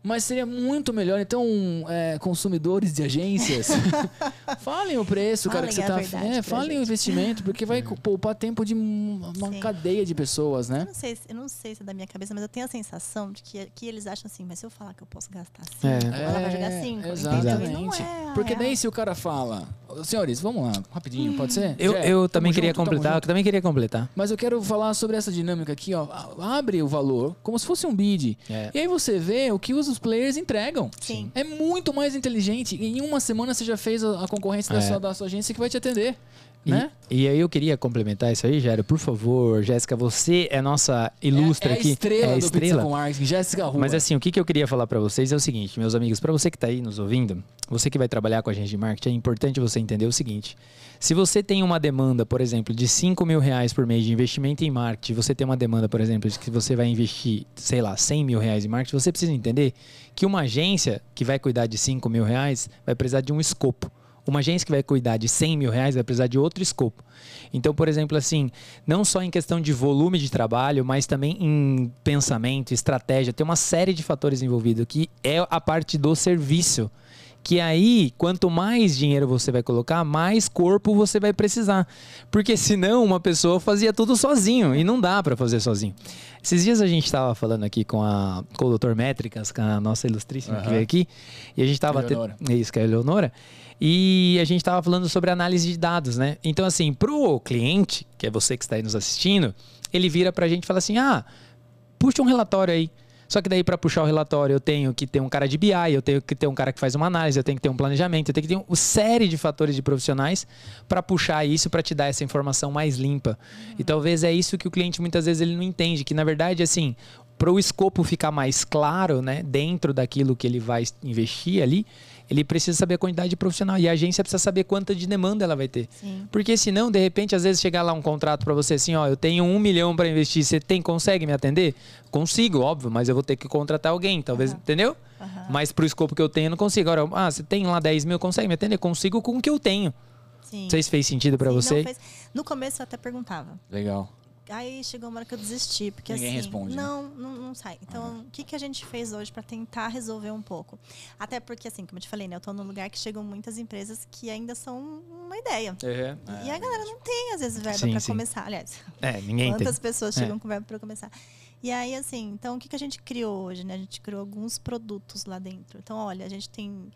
Mas seria muito melhor, então, é, consumidores de agências, <laughs> falem o preço, falem cara, que você tá. É, falem o investimento, porque vai poupar tempo de uma Sim. cadeia de pessoas, né? Eu não, sei, eu não sei se é da minha cabeça, mas eu tenho a sensação de que, que eles acham assim, mas se eu falar que eu posso gastar 5, é. ela vai jogar 5. Exatamente. É porque daí se o cara fala, senhores, vamos lá, rapidinho, hum. pode ser? Eu, eu também queria junto, completar, eu também queria completar. Mas eu quero falar sobre essa dinâmica aqui, ó. Abre o valor como se fosse um bid. É. E aí você vê o que os os players entregam. Sim. É muito mais inteligente. Em uma semana você já fez a, concorrência é. da, sua, da sua agência que vai te atender. E, né? e aí eu queria complementar isso aí, Jairo. Por favor, Jéssica, você é nossa ilustre é, é aqui. Estrela é a estrela com marketing, Jéssica Rua. Mas assim, o que, que eu queria falar para vocês é o seguinte, meus amigos, para você que está aí nos ouvindo, você que vai trabalhar com a gente de marketing, é importante você entender o seguinte. Se você tem uma demanda, por exemplo, de 5 mil reais por mês de investimento em marketing, você tem uma demanda, por exemplo, de que você vai investir, sei lá, 100 mil reais em marketing, você precisa entender que uma agência que vai cuidar de 5 mil reais vai precisar de um escopo. Uma agência que vai cuidar de 100 mil reais vai precisar de outro escopo. Então, por exemplo, assim, não só em questão de volume de trabalho, mas também em pensamento, estratégia, tem uma série de fatores envolvidos que é a parte do serviço que aí, quanto mais dinheiro você vai colocar, mais corpo você vai precisar. Porque senão uma pessoa fazia tudo sozinho e não dá para fazer sozinho. Esses dias a gente estava falando aqui com, a, com o Dr. Métricas, com a nossa ilustríssima uhum. que veio aqui, e a gente estava... Isso, que é a Eleonora. E a gente estava falando sobre análise de dados, né? Então, assim, para o cliente, que é você que está aí nos assistindo, ele vira para a gente e fala assim: ah, puxa um relatório aí. Só que daí para puxar o relatório eu tenho que ter um cara de BI, eu tenho que ter um cara que faz uma análise, eu tenho que ter um planejamento, eu tenho que ter uma série de fatores de profissionais para puxar isso para te dar essa informação mais limpa. Uhum. E talvez é isso que o cliente muitas vezes ele não entende, que na verdade assim, para o escopo ficar mais claro, né, dentro daquilo que ele vai investir ali, ele precisa saber a quantidade de profissional e a agência precisa saber quanta de demanda ela vai ter. Sim. Porque senão, de repente, às vezes chegar lá um contrato para você assim, ó, eu tenho um milhão para investir, você tem, consegue me atender? Consigo, óbvio, mas eu vou ter que contratar alguém, talvez, uhum. entendeu? Uhum. Mas pro escopo que eu tenho, eu não consigo. Agora, ah, você tem lá 10 mil, consegue me atender? Consigo com o que eu tenho. Sim. Não sei se fez sentido para você. No começo eu até perguntava. Legal. Aí chegou uma hora que eu desisti, porque Ninguém assim, responde, não, né? não, não sai. Então, o que, que a gente fez hoje para tentar resolver um pouco? Até porque, assim, como eu te falei, né, eu tô num lugar que chegam muitas empresas que ainda são uma ideia. Uhum. E a galera não tem, às vezes, verba para começar. Aliás, é, ninguém quantas tem. pessoas é. chegam é. com verba para começar? E aí, assim, então, o que, que a gente criou hoje, né? A gente criou alguns produtos lá dentro. Então, olha, a gente tem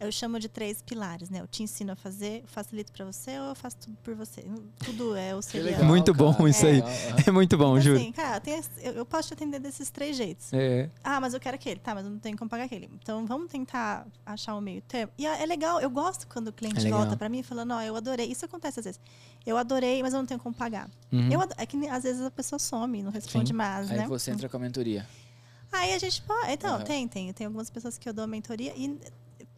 eu chamo de três pilares, né? Eu te ensino a fazer, facilito para você ou eu faço tudo por você. Tudo é o seu. Muito bom cara. isso é. aí. É muito bom, juro. Assim, cara, tem, eu, eu, posso te atender desses três jeitos. É. Ah, mas eu quero aquele. Tá, mas eu não tenho como pagar aquele. Então vamos tentar achar um meio termo. E é, é legal, eu gosto quando o cliente é volta para mim falando, ó, oh, eu adorei. Isso acontece às vezes. Eu adorei, mas eu não tenho como pagar. Uhum. Eu, é que às vezes a pessoa some, não responde Sim. mais, aí né? Aí você entra com a mentoria. Aí a gente pode. Então, uhum. tem, tem. Tem algumas pessoas que eu dou mentoria e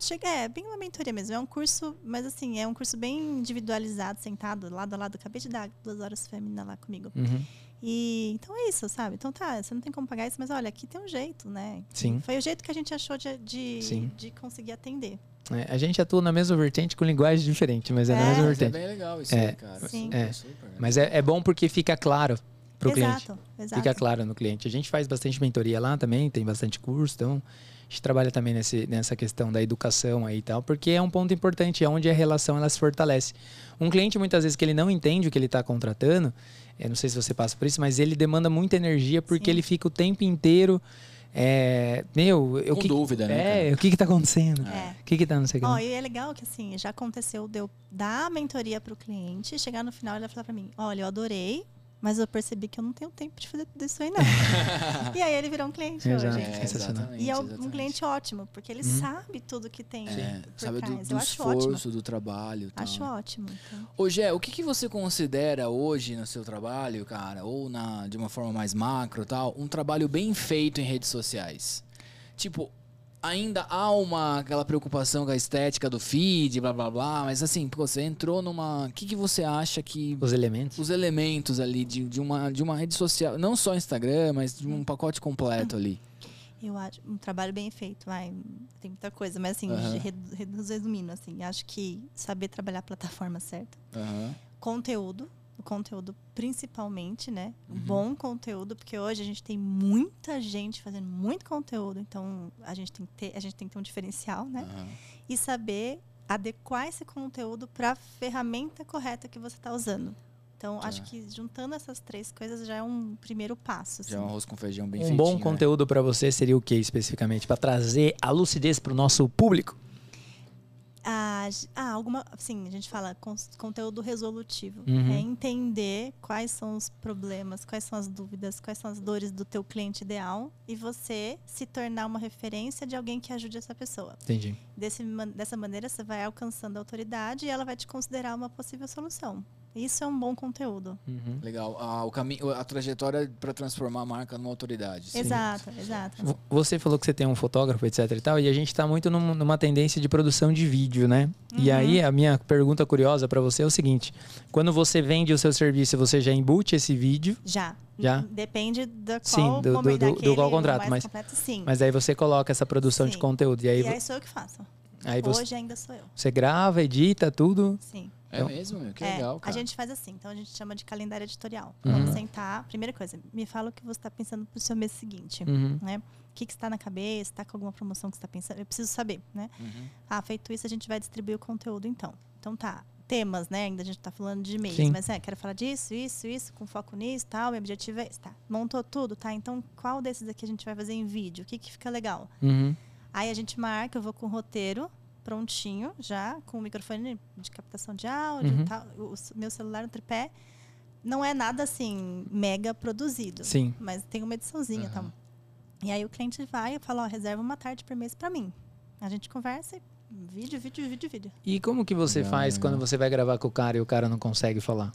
chega, é bem uma mentoria mesmo. É um curso, mas assim, é um curso bem individualizado, sentado lado a lado. Acabei de dar duas horas feminina lá comigo. Uhum. E então é isso, sabe? Então tá, você não tem como pagar isso, mas olha, aqui tem um jeito, né? Sim. Foi o jeito que a gente achou de, de, de conseguir atender. É, a gente atua na mesma vertente com linguagem diferente, mas é, é na mesma vertente. É bem legal isso é, aí, cara. Sim. É. Mas é, é bom porque fica claro para o cliente. Exato. Fica claro no cliente. A gente faz bastante mentoria lá também, tem bastante curso, então gente trabalha também nesse, nessa questão da educação aí e tal, porque é um ponto importante, é onde a relação ela se fortalece. Um cliente, muitas vezes, que ele não entende o que ele está contratando, eu não sei se você passa por isso, mas ele demanda muita energia porque Sim. ele fica o tempo inteiro. É, meu, eu, Com que, dúvida, né? É, o que está acontecendo? É. O que que tá, não sei o que. E é legal que assim, já aconteceu de eu dar a mentoria para o cliente, chegar no final e ele falar para mim: olha, eu adorei, mas eu percebi que eu não tenho tempo de fazer tudo isso aí, não. <laughs> e aí ele virou um cliente Exato. hoje. É, sensacional. E é um cliente ótimo, porque ele uhum. sabe tudo que tem. É, sabe do, do esforço, ótimo. do trabalho. Tal. Acho ótimo. Então. Ô, Gé, o que, que você considera hoje no seu trabalho, cara, ou na, de uma forma mais macro tal, um trabalho bem feito em redes sociais? Tipo, ainda há uma aquela preocupação com a estética do feed, blá blá blá, mas assim, pô, você entrou numa. O que, que você acha que. Os elementos? Os elementos ali de, de, uma, de uma rede social, não só Instagram, mas de um pacote completo ali. Eu acho um trabalho bem feito, vai. Tem muita coisa, mas assim, uhum. resumindo, assim, acho que saber trabalhar a plataforma certa. Uhum. Conteúdo, o conteúdo principalmente, né? Uhum. Bom conteúdo, porque hoje a gente tem muita gente fazendo muito conteúdo, então a gente tem que ter, a gente tem que ter um diferencial, né? Uhum. E saber adequar esse conteúdo para a ferramenta correta que você está usando. Então, tá. acho que juntando essas três coisas já é um primeiro passo. Assim. Já é um arroz com feijão bem Um feitinho, bom né? conteúdo para você seria o que especificamente? Para trazer a lucidez para o nosso público? Ah, ah, alguma. Sim, a gente fala conteúdo resolutivo. Uhum. É entender quais são os problemas, quais são as dúvidas, quais são as dores do teu cliente ideal e você se tornar uma referência de alguém que ajude essa pessoa. Entendi. Desse, dessa maneira, você vai alcançando a autoridade e ela vai te considerar uma possível solução. Isso é um bom conteúdo. Uhum. Legal. Ah, o caminho, a trajetória para transformar a marca numa autoridade. Sim. Exato, exato. Você falou que você tem um fotógrafo, etc e tal, e a gente está muito num, numa tendência de produção de vídeo, né? Uhum. E aí a minha pergunta curiosa para você é o seguinte: quando você vende o seu serviço, você já embute esse vídeo? Já. Já? Depende da qual sim, do, do, do, do qual contrato, mas, completo, sim. mas aí você coloca essa produção sim. de conteúdo. E aí, e aí sou eu que faço. Aí Hoje você, ainda sou eu. Você grava, edita tudo? Sim. É então, mesmo, meu? Que é, legal, cara. A gente faz assim, então a gente chama de calendário editorial. Uhum. Vamos sentar. Primeira coisa, me fala o que você está pensando para o seu mês seguinte. Uhum. Né? O que, que está na cabeça? Está com alguma promoção que você está pensando? Eu preciso saber, né? Uhum. Ah, feito isso, a gente vai distribuir o conteúdo, então. Então tá. Temas, né? Ainda a gente está falando de mês, Sim. mas é, quero falar disso, isso, isso, com foco nisso, tal. Meu objetivo é esse, tá? Montou tudo, tá? Então, qual desses aqui a gente vai fazer em vídeo? O que, que fica legal? Uhum. Aí a gente marca, eu vou com o roteiro, prontinho já, com o microfone de captação de áudio, uhum. tal, o meu celular no tripé, não é nada assim mega produzido. Sim. Mas tem uma ediçãozinha, uhum. tá? E aí o cliente vai e fala, ó, reserva uma tarde por mês para mim. A gente conversa e vídeo, vídeo, vídeo, vídeo. E como que você faz quando você vai gravar com o cara e o cara não consegue falar?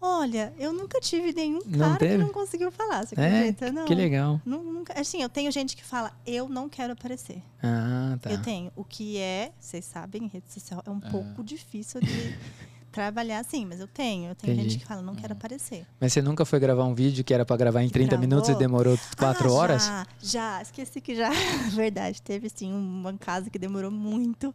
Olha, eu nunca tive nenhum não cara teve? que não conseguiu falar, você é? acredita? Não. Que legal. Nunca, assim, eu tenho gente que fala, eu não quero aparecer. Ah, tá. Eu tenho. O que é, vocês sabem, rede social é um ah. pouco difícil de <laughs> trabalhar assim, mas eu tenho. Eu tenho Entendi. gente que fala, não quero aparecer. Mas você nunca foi gravar um vídeo que era para gravar em 30 Gravou? minutos e demorou 4 ah, horas? Já, já, esqueci que já. <laughs> Verdade, teve sim uma casa que demorou muito.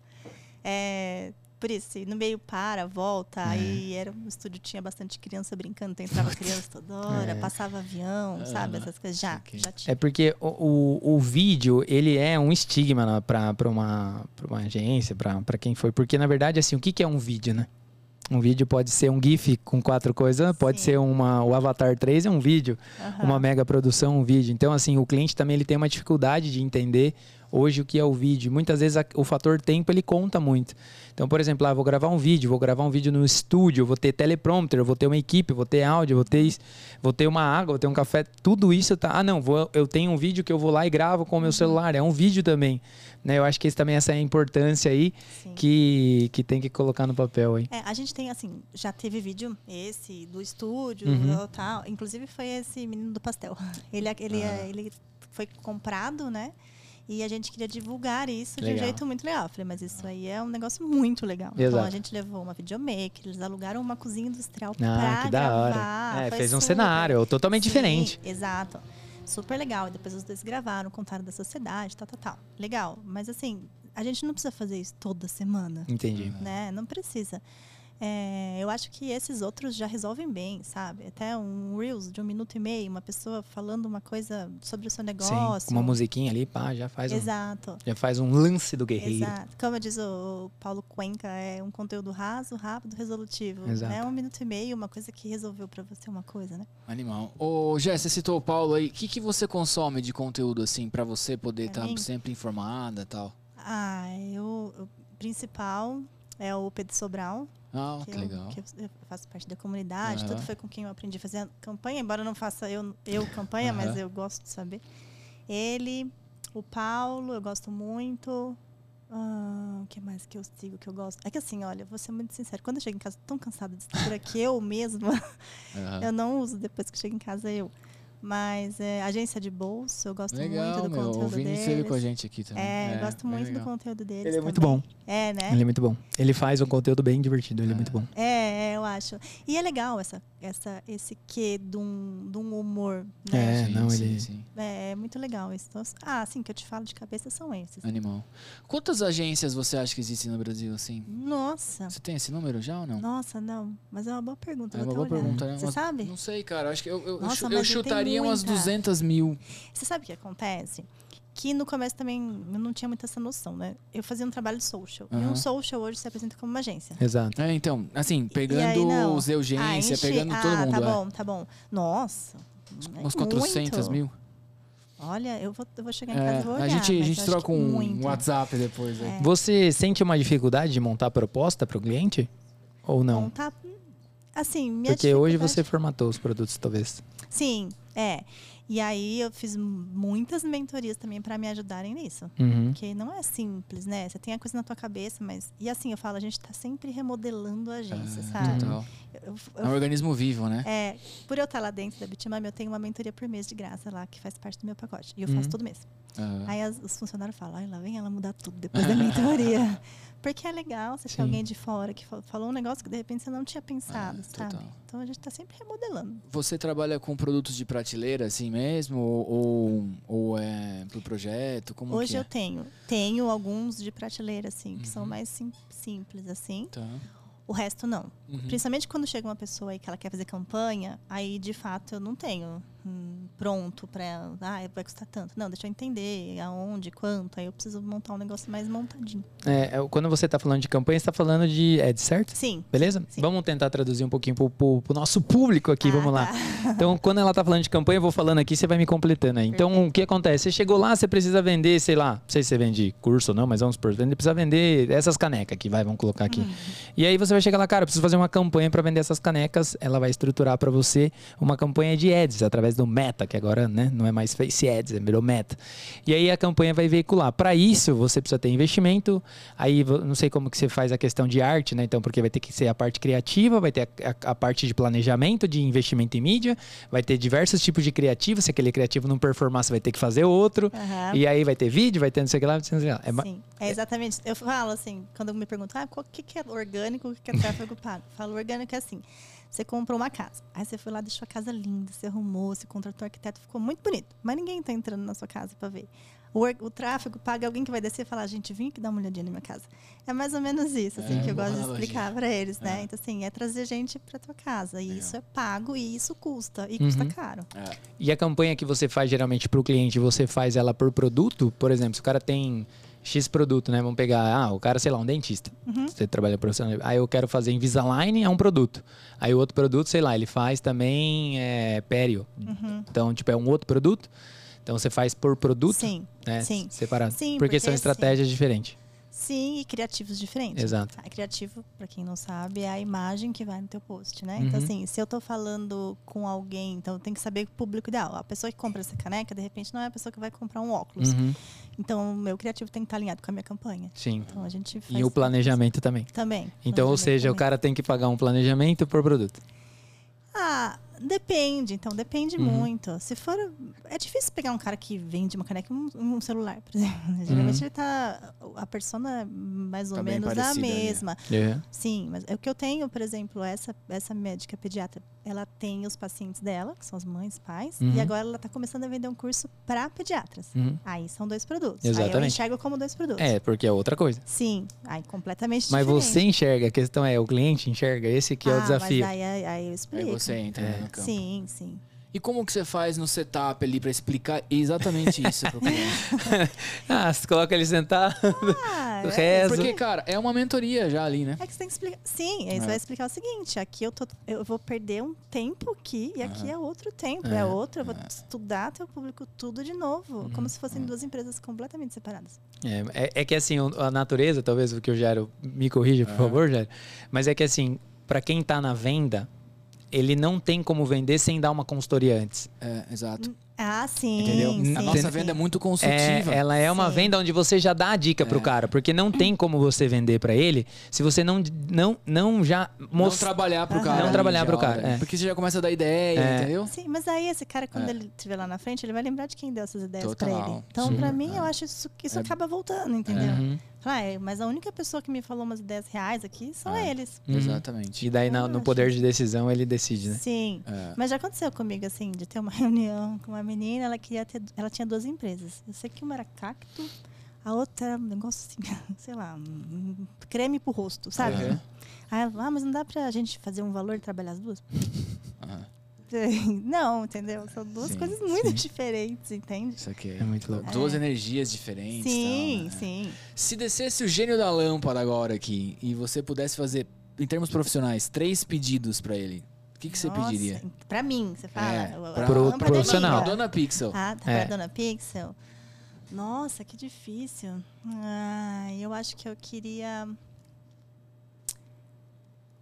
É, por isso, no meio para, volta, é. aí era um estúdio tinha bastante criança brincando, então entrava criança toda <laughs> hora, é. passava avião, ah, sabe? Essas coisas já, okay. já tinha. É porque o, o, o, vídeo, ele é um estigma para uma, uma agência, para quem foi. Porque, na verdade, assim, o que, que é um vídeo, né? Um vídeo pode ser um GIF com quatro coisas, pode Sim. ser uma, o Avatar 3 é um vídeo, uhum. uma mega produção, um vídeo. Então, assim, o cliente também ele tem uma dificuldade de entender hoje o que é o vídeo. Muitas vezes a, o fator tempo ele conta muito. Então, por exemplo, ah, vou gravar um vídeo, vou gravar um vídeo no estúdio, vou ter teleprompter, vou ter uma equipe, vou ter áudio, vou ter, vou ter uma água, vou ter um café, tudo isso tá. Ah, não, vou, eu tenho um vídeo que eu vou lá e gravo com o meu uhum. celular, é um vídeo também. Né? Eu acho que esse também essa é a importância aí que, que tem que colocar no papel aí. É, a gente tem assim, já teve vídeo esse do estúdio, uhum. tal. Inclusive foi esse menino do pastel. <laughs> Ele, ele, ah. ele foi comprado, né? E a gente queria divulgar isso legal. de um jeito muito legal. Eu falei, mas isso aí é um negócio muito legal. Então, Exato. Então a gente levou uma videomaker, eles alugaram uma cozinha industrial ah, pra que da gravar. É, fez um cenário totalmente Sim, diferente. Exato. Super legal. E depois os dois gravaram, contaram da sociedade, tal, tal, tal. Legal. Mas assim, a gente não precisa fazer isso toda semana. Entendi. Né? Não precisa. É, eu acho que esses outros já resolvem bem, sabe? Até um Reels de um minuto e meio, uma pessoa falando uma coisa sobre o seu negócio. Sim, uma musiquinha ali, pá, já faz Exato. um. Já faz um lance do guerreiro. Exato. Como diz o Paulo Cuenca, é um conteúdo raso, rápido, resolutivo. Exato. É um minuto e meio, uma coisa que resolveu para você uma coisa, né? Animal. Ô, Jé, você citou o Paulo aí. O que, que você consome de conteúdo, assim, para você poder estar tá sempre informada e tal? Ah, eu. O principal é o Pedro Sobral. Ah, que, que eu, legal. Que eu faço parte da comunidade. Uhum. Tudo foi com quem eu aprendi a fazer campanha, embora eu não faça eu, eu campanha, uhum. mas eu gosto de saber. Ele, o Paulo, eu gosto muito. Ah, o que mais que eu sigo que eu gosto? É que assim, olha, vou ser muito sincero. Quando eu chego em casa tão cansada de estrutura que eu mesma, <laughs> uhum. eu não uso depois que chego em casa eu. Mas é, agência de bolsa, eu gosto legal, muito do meu. conteúdo o Vini deles. esteve com a gente aqui também. É, é eu gosto muito do conteúdo deles. Ele é muito bom. É, né? Ele é muito bom. Ele faz um conteúdo bem divertido, ele é, é muito bom. É, é, acho. E é legal essa, essa, esse quê de um, de um humor. Né? É, sim, não, ele. Sim, sim. É, é muito legal isso. Então, ah, sim, que eu te falo de cabeça são esses. Animal. Quantas agências você acha que existem no Brasil, assim? Nossa. Você tem esse número já ou não? Nossa, não. Mas é uma boa pergunta. É uma boa pergunta, né? Você sabe? Não sei, cara. Acho que eu, eu, Nossa, eu, eu chutaria umas 200 200 mil. Você sabe o que acontece? Que no começo também eu não tinha muita essa noção, né? Eu fazia um trabalho de social. Uhum. E um social hoje se apresenta como uma agência. Exato. É, então, assim, pegando aí, os urgência, ah, pegando ah, todo mundo. Tá é. bom, tá bom. Nossa. Umas 400 mil. Olha, eu vou, eu vou chegar em casa é, e vou olhar. A gente, a gente troca um WhatsApp depois. É. Você sente uma dificuldade de montar proposta para o cliente? Ou não? Montar, assim, minha Porque hoje você formatou os produtos, talvez. Sim, é. E aí eu fiz muitas mentorias também para me ajudarem nisso. Uhum. Porque não é simples, né? Você tem a coisa na tua cabeça, mas. E assim, eu falo, a gente está sempre remodelando a agência, é, sabe? Total. Eu, eu, é um organismo vivo, né? É. Por eu estar lá dentro da Bitmami, eu tenho uma mentoria por mês de graça lá, que faz parte do meu pacote. E eu faço uhum. todo mês. Uhum. Aí as, os funcionários falam, ai, lá vem ela mudar tudo depois da <laughs> mentoria. Porque é legal você ter alguém de fora que falou um negócio que de repente você não tinha pensado, é, sabe? Total. Então a gente está sempre remodelando. Você trabalha com produtos de prateleira assim mesmo? Ou, ou, é pro projeto? Como Hoje é? eu tenho. Tenho alguns de prateleira, assim, que uhum. são mais sim, simples, assim. Tá. O resto não. Uhum. Principalmente quando chega uma pessoa aí que ela quer fazer campanha, aí de fato eu não tenho pronto para ah, vai custar tanto. Não, deixa eu entender aonde, quanto. Aí eu preciso montar um negócio mais montadinho. É, é quando você está falando de campanha, está falando de ads, certo? Sim. Beleza? Sim. Vamos tentar traduzir um pouquinho para o nosso público aqui, ah, vamos lá. Tá. <laughs> Então, quando ela está falando de campanha, eu vou falando aqui, você vai me completando aí. Então, Perfeito. o que acontece? Você chegou lá, você precisa vender, sei lá, não sei se você vende curso ou não, mas vamos por vender, precisa vender essas canecas aqui, vai, vamos colocar aqui. Uhum. E aí você vai chegar lá, cara, eu preciso fazer uma campanha para vender essas canecas, ela vai estruturar para você uma campanha de ads através do Meta, que agora, né, não é mais Face Ads, é virou Meta. E aí a campanha vai veicular. Para isso, você precisa ter investimento. Aí não sei como que você faz a questão de arte, né? Então, porque vai ter que ser a parte criativa, vai ter a, a, a parte de planejamento, de investimento em mídia, vai ter diversos tipos de criativo. Se aquele criativo não performar, você vai ter que fazer outro. Uhum. E aí vai ter vídeo, vai ter não sei o que lá. Não sei o que lá. É, Sim, é exatamente. Eu falo assim, quando me perguntam, ah, o que, que é orgânico, o que é tráfego pago? Eu <laughs> falo, orgânico é assim. Você comprou uma casa. Aí você foi lá, deixou a casa linda, você arrumou, você contratou um arquiteto, ficou muito bonito. Mas ninguém está entrando na sua casa para ver. O, o, tráfego paga alguém que vai descer e falar, gente, vim aqui dar uma olhadinha na minha casa. É mais ou menos isso, assim, é, que eu gosto de explicar para eles, né? É. Então, assim, é trazer gente para tua casa. E isso é pago e isso custa. E uhum. custa caro. É. E a campanha que você faz geralmente para o cliente, você faz ela por produto? Por exemplo, se o cara tem X produto, né? Vamos pegar, ah, o cara, sei lá, um dentista. Uhum. Você trabalha profissional. Aí eu quero fazer Invisalign, é um produto. Aí o outro produto, sei lá, ele faz também é, pério. Uhum. Então, tipo, é um outro produto. Então você faz por produto, sim, né? Sim. Separado. Sim, porque, porque são estratégias sim. diferentes. Sim, e criativos diferentes. Exato. Né? Criativo, para quem não sabe, é a imagem que vai no teu post, né? Então, uhum. Então, assim, se eu estou falando com alguém, então tem que saber o público ideal. A pessoa que compra essa caneca, de repente, não é a pessoa que vai comprar um óculos. Uhum. Então, o meu criativo tem que estar alinhado com a minha campanha. Sim. Então, a gente E o planejamento também. Também. Então, ou seja, também. o cara tem que pagar um planejamento por produto. Ah, Depende, então depende uhum. muito. Se for. É difícil pegar um cara que vende uma caneca e um, um, celular, por exemplo. Né? <laughs> Geralmente uhum. ele tá. A persona é mais ou tá menos a mesma. É. Sim, mas é o que eu tenho, por exemplo, essa, essa médica pediatra, ela tem os pacientes dela, que são as mães, pais, uhum. e agora ela está começando a vender um curso para pediatras. Uhum. Aí são dois produtos. Exatamente. Aí eu enxergo como dois produtos. É, porque é outra coisa. Sim, aí completamente mas diferente. Mas você enxerga, a questão é, o cliente enxerga, esse que ah, é o ah, desafio. Mas aí, aí eu explico. Aí você entra é. Campo. Sim, sim. E como que você faz no setup ali para explicar exatamente isso pro cliente? <laughs> ah, você coloca ele sentado, ah, <laughs> é. reza. Porque, cara, é uma mentoria já ali, né? É que você tem que explicar. Sim, aí você é. vai explicar o seguinte: aqui eu, tô, eu vou perder um tempo aqui e aqui é outro tempo. É, é outro, eu vou é. estudar teu público tudo de novo. Uhum. Como se fossem duas empresas completamente separadas. É, é, que assim, a natureza, talvez o que o Jairo me corrija, por favor, Jairo. Mas é que assim, para quem está na venda, ele não tem como vender sem dar uma consultoria antes. É, exato. Ah, sim. Entendeu? Sim, a nossa sim. venda é muito consultiva. É, ela é uma sim. venda onde você já dá a dica é. pro cara, porque não tem como você vender para ele se você não não não já most... não trabalhar pro cara. Não trabalhar pro cara, é. porque você já começa a dar ideia, é. entendeu? Sim, mas aí esse cara quando é. ele estiver lá na frente, ele vai lembrar de quem deu essas ideias para ele. Então, para mim, eu acho isso isso é. acaba voltando, entendeu? Uhum. Ah, mas a única pessoa que me falou umas ideias reais aqui são eles. Uhum. Exatamente. E daí no, no poder de decisão ele decide, né? Sim. Mas já aconteceu comigo assim, de ter uma <laughs> reunião com uma menina, ela queria ter, ela tinha duas empresas. Eu sei que uma era cacto, a outra era um negócio assim, <laughs> sei lá, um creme pro rosto, sabe? Uhum. Aí ela, ah, mas não dá pra gente fazer um valor e trabalhar as duas? Uhum. <laughs> Não, entendeu? São duas sim, coisas muito sim. diferentes, entende? Isso aqui é, é muito louco. É. Duas energias diferentes. Sim, tal, né? sim. Se descesse o gênio da lâmpada agora aqui e você pudesse fazer, em termos profissionais, três pedidos para ele, que, que você pediria? Pra mim, você fala? É, pra, pro profissional. Pra Dona Pixel. Ah, tá, é. pra Dona Pixel. Nossa, que difícil. Ah, eu acho que eu queria...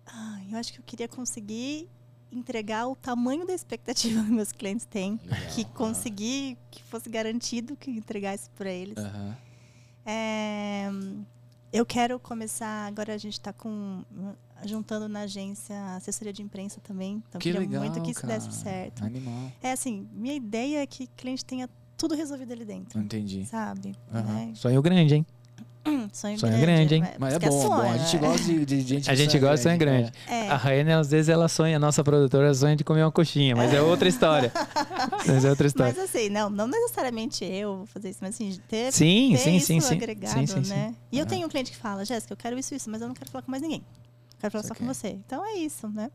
Ah, eu acho que eu queria conseguir entregar o tamanho da expectativa que meus clientes têm. Legal. Que conseguir, que fosse garantido que entregar isso para eles. Uhum. É, eu quero começar, agora a gente está com juntando na agência assessoria de imprensa também. Então, que queria legal, muito que isso desse certo. Animal. É assim, minha ideia é que o cliente tenha tudo resolvido ali dentro. Entendi. Sabe? Uhum. Né? Sonho grande, hein? Sonho, sonho grande, grande, hein? Mas é bom, é bom. A gente gosta de, de gente A gente gosta de sonho grande. É. A Raine, às vezes, ela sonha, a nossa produtora sonha de comer uma coxinha, mas é outra história. <laughs> mas é outra história. Mas assim, não, não necessariamente eu vou fazer isso, mas assim, ter, sim, ter sim, isso sim, sim. agregado, sim, sim, né? E eu tenho um cliente que fala, Jéssica, eu quero isso, isso, mas eu não quero falar com mais ninguém. Quero falar só com você. Então é isso, né?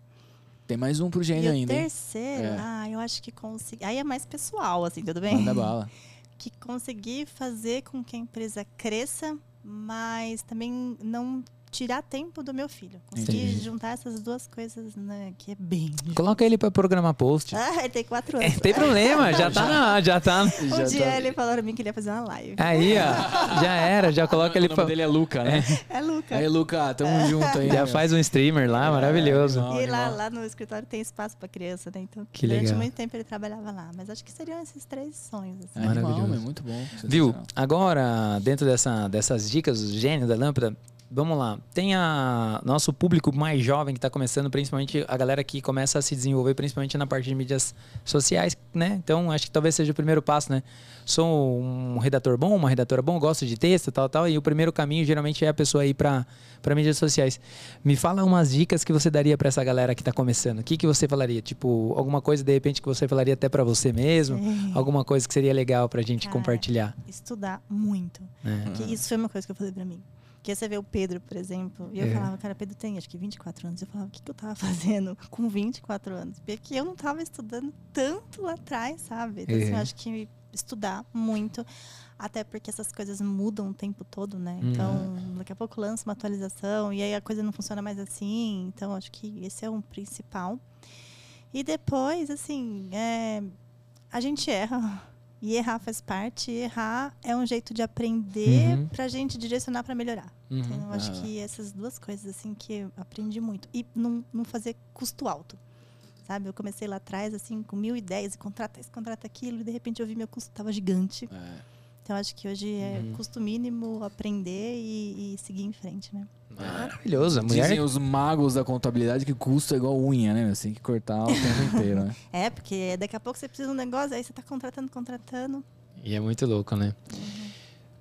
Tem mais um pro gênio ainda. O terceiro, é. ah, eu acho que consegui. Aí é mais pessoal, assim, tudo bem? Manda bala. Que conseguir fazer com que a empresa cresça, mas também não tirar tempo do meu filho. Conseguir juntar essas duas coisas, né? Que é bem. Coloca ele para programar post. Ah, ele tem quatro anos. É, tem problema, <laughs> já tá na, já tá. Um já dia tá... ele falou pra mim que ele ia fazer uma live. Aí, ó, já era, já coloca ele. O nome pra... dele é Luca, né? É, é Luca. Aí, Luca, tamo é. junto aí. Já meu. faz um streamer lá, é, maravilhoso. e lá, lá no escritório tem espaço pra criança, né? Então, que durante legal. muito tempo ele trabalhava lá. Mas acho que seriam esses três sonhos. Assim. É maravilhoso. é muito bom. Viu? Agora, dentro dessa, dessas dicas do gênio da lâmpada, vamos lá. Tem a nosso público mais jovem que está começando, principalmente a galera que começa a se desenvolver, principalmente na parte de mídias sociais, né? Então, acho que talvez seja o primeiro passo, né? Sou um redator bom, uma redatora bom, gosto de texto, tal, tal, e o primeiro caminho geralmente é a pessoa ir para para mídias sociais. Me fala umas dicas que você daria para essa galera que está começando. O que que você falaria? Tipo, alguma coisa de repente que você falaria até para você mesmo? Alguma coisa que seria legal para a gente Cara, compartilhar? Estudar muito. É. Isso foi uma coisa que eu falei para mim. Porque você vê o Pedro, por exemplo, e eu é. falava, cara, Pedro tem acho que 24 anos. Eu falava, o que, que eu tava <laughs> fazendo com 24 anos? Porque eu não tava estudando tanto lá atrás, sabe? Então, assim, eu é. acho que estudar muito, até porque essas coisas mudam o tempo todo, né? Então, uhum. daqui a pouco lança uma atualização e aí a coisa não funciona mais assim. Então, acho que esse é um principal. E depois, assim, é, a gente erra e errar faz parte. E errar é um jeito de aprender uhum. pra gente direcionar para melhorar. Uhum. Então, eu acho ah. que essas duas coisas, assim, que eu aprendi muito. E não, não fazer custo alto. Sabe? Eu comecei lá atrás, assim, com mil ideias, e contrata isso, contrata aquilo, e de repente eu vi meu custo estava gigante. É. Então acho que hoje é uhum. custo mínimo aprender e, e, seguir em frente, né? Maravilhoso. A mulher... Dizem os magos da contabilidade que custo é igual unha, né? Você tem que cortar o tempo <laughs> inteiro, né? É, porque daqui a pouco você precisa de um negócio, aí você está contratando, contratando. E é muito louco, né? Uhum.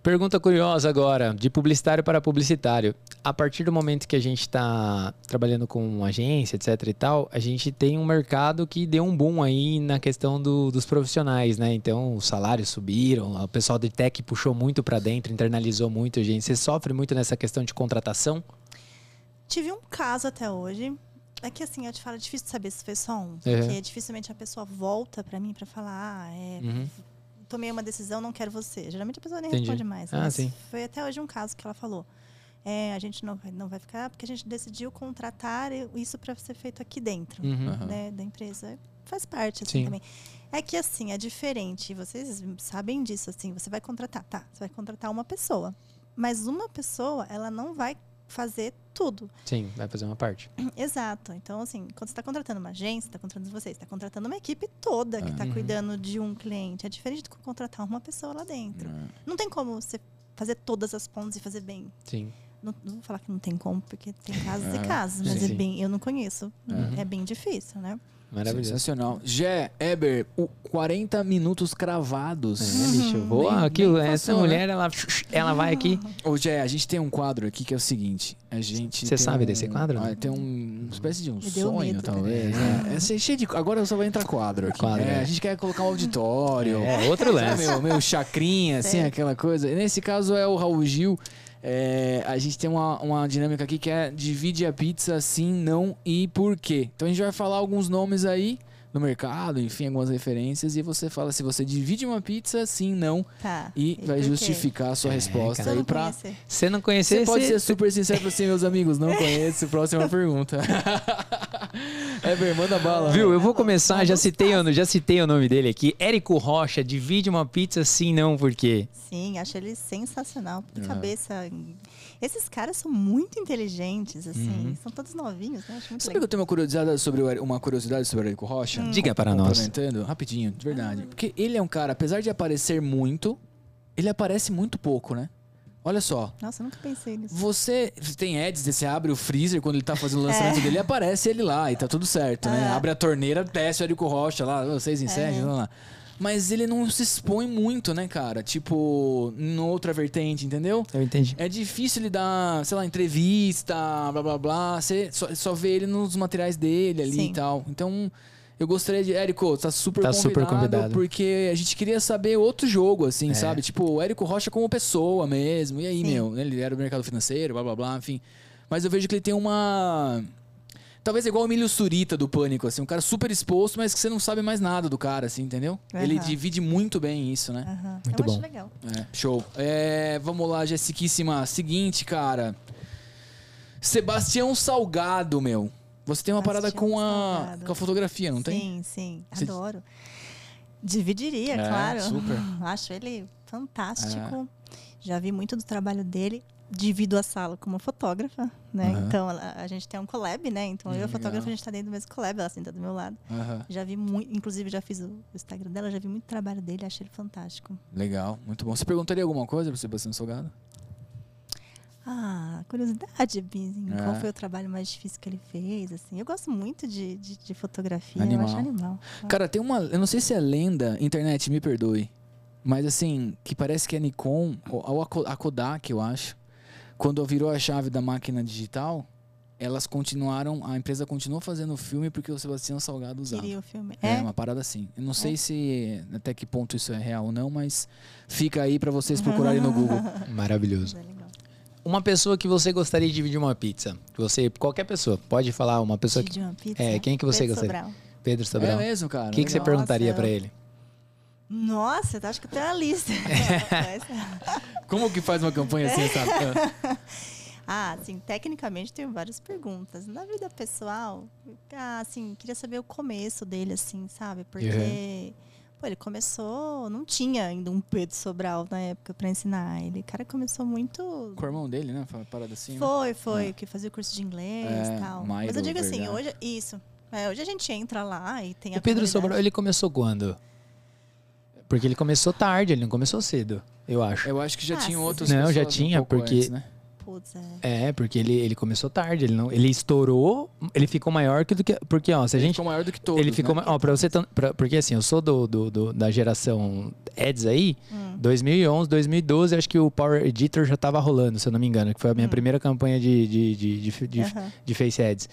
Pergunta curiosa agora, de publicitário para publicitário. A partir do momento que a gente está trabalhando com agência, etc e tal, a gente tem um mercado que deu um boom aí na questão do, dos profissionais, né? Então, os salários subiram, o pessoal de tech puxou muito para dentro, internalizou muito, gente. Você sofre muito nessa questão de contratação? Tive um caso até hoje. É que assim, eu te falo, é difícil saber se foi só um. Porque uhum. dificilmente a pessoa volta para mim para falar, ah, é, uhum tomei uma decisão, não quero você. Geralmente a pessoa nem Entendi. responde mais. Ah, sim. Foi até hoje um caso que ela falou. É, a gente não vai, não vai ficar porque a gente decidiu contratar isso para ser feito aqui dentro uhum. né, da empresa. Faz parte assim, também. É que assim, é diferente. Vocês sabem disso, assim. Você vai contratar, tá? Você vai contratar uma pessoa. Mas uma pessoa, ela não vai fazer tudo. Sim, vai fazer uma parte. <clears throat> Exato. Então, assim, quando você está contratando uma agência, está contratando você, está contratando uma equipe toda que está uhum. cuidando de um cliente. É diferente do que contratar uma pessoa lá dentro. Uhum. Não tem como você fazer todas as pontas e fazer bem. Sim. Não, não vou falar que não tem como, porque tem casos e casos, mas sim, é bem, eu não conheço. Uhum. É bem difícil, né? Maravilhoso. Sensacional. Gé, Eber, 40 minutos cravados. É, bicho. Boa, bem, aqui, bem essa passou, mulher, né? ela, ela vai aqui. Ô, Gé, a gente tem um quadro aqui que é o seguinte. A gente. Você sabe um, desse quadro? Ah, tem um, uma espécie de um sonho, medo, talvez. É. É, é cheio de. Agora só vai entrar quadro aqui. Quadro, é, é. A gente quer colocar um auditório. É, outro lance. Meu, meu chacrinha, assim, aquela coisa. Nesse caso é o Raul Gil. É, a gente tem uma, uma dinâmica aqui que é divide a pizza sim, não e por quê. Então a gente vai falar alguns nomes aí no mercado, enfim, algumas referências, e você fala se você divide uma pizza, sim, não. Tá. E, e vai justificar a sua é, resposta cara. aí pra. Você não conhecer. Você pode ser super sincero pra assim, meus amigos, não <laughs> conheço. Próxima pergunta. <laughs> Ever, manda bala. Viu? Eu vou começar, já citei, já citei o nome dele aqui. Érico Rocha, divide uma pizza, sim, não, por quê? Sim, acho ele sensacional. Por uhum. cabeça esses caras são muito inteligentes, assim. Uhum. São todos novinhos, né? Acho muito Sabe que eu tenho uma curiosidade sobre o, uma curiosidade sobre o Érico Rocha? Hum. Diga para nós. Complementando, rapidinho, de verdade. Uhum. Porque ele é um cara, apesar de aparecer muito, ele aparece muito pouco, né? Olha só. Nossa, eu nunca pensei nisso. Você tem ads, você abre o freezer quando ele tá fazendo o <laughs> lançamento é. dele, aparece ele lá e tá tudo certo, né? Ah. Abre a torneira, desce o Érico Rocha lá, vocês em é. vamos lá. Mas ele não se expõe muito, né, cara? Tipo, em outra vertente, entendeu? Eu entendi. É difícil ele dar, sei lá, entrevista, blá blá blá. Você só, só vê ele nos materiais dele ali Sim. e tal. Então, eu gostaria de. Érico, tá super tá convidado. Super convidado. Porque a gente queria saber outro jogo, assim, é. sabe? Tipo, o Érico Rocha como pessoa mesmo. E aí, Sim. meu? Ele era do mercado financeiro, blá blá blá, enfim. Mas eu vejo que ele tem uma Talvez igual o Emílio Surita do Pânico, assim, um cara super exposto, mas que você não sabe mais nada do cara, assim, entendeu? Uhum. Ele divide muito bem isso, né? Uhum. Muito Eu bom. legal. É, show. É, vamos lá, Jessiquíssima. Seguinte, cara. Sebastião Salgado, meu. Você tem uma parada com a, com a fotografia, não sim, tem? Sim, sim. Adoro. Dividiria, é, claro. Super. <laughs> Acho ele fantástico. É. Já vi muito do trabalho dele. Divido a sala como fotógrafa, né? Uhum. Então a, a, gente tem um collab, né? Então eu e a fotógrafa a gente tá dentro do mesmo collab, ela senta do meu lado. Uhum. Já vi muito, inclusive já fiz o Instagram dela, já vi muito trabalho dele, achei ele fantástico. Legal, muito bom. Você perguntaria alguma coisa pro Sebastião Salgado? Ah, curiosidade, Bizinho. É. Qual foi o trabalho mais difícil que ele fez? Assim, eu gosto muito de, de, de fotografia, animal. eu acho animal. Cara, tem uma. Eu não sei se é lenda, internet, me perdoe. Mas assim, que parece que a Nikon, ou a Kodak, eu acho, quando virou a chave da máquina digital, elas continuaram, a empresa continuou fazendo o filme porque o Sebastião Salgado usava. Queria o filme. É, é uma parada assim. Eu não é. sei se até que ponto isso é real ou não, mas fica aí para vocês <laughs> procurarem no Google. Maravilhoso. É uma pessoa que você gostaria de dividir uma pizza. Você, qualquer pessoa, pode falar uma pessoa dividir que. Uma pizza? É, quem que você Pedro gostaria? Sobral. Pedro Sobral. É mesmo, cara. O que, que você perguntaria para ele? Nossa, acho que tem uma lista. <laughs> Como que faz uma campanha assim, sabe? <laughs> ah, assim, tecnicamente tenho várias perguntas. Na vida pessoal, assim, queria saber o começo dele, assim, sabe? Porque uhum. pô, ele começou, não tinha ainda um Pedro Sobral na época para ensinar. Ele, cara, começou muito. Com o irmão dele, né? Parada assim. Né? Foi, foi, é. que fazia o curso de inglês e é, tal. Mas eu digo assim, verdade. hoje. Isso. É, hoje a gente entra lá e tem a. O Pedro Sobral, ele começou quando? Porque ele começou tarde, ele não começou cedo, eu acho. Eu acho que já ah, tinha outros Não, já tinha, um porque. Antes, né? Putz, é. é, porque ele, ele começou tarde, ele não, ele estourou, ele ficou maior que do que, porque ó, se a ele gente ficou maior do que todos, Ele ficou, né? ó, para você pra, porque assim, eu sou do, do, do, da geração Eds aí, hum. 2011, 2012, acho que o Power Editor já tava rolando, se eu não me engano, que foi a minha hum. primeira campanha de de, de, de, de, uhum. de Face Ads.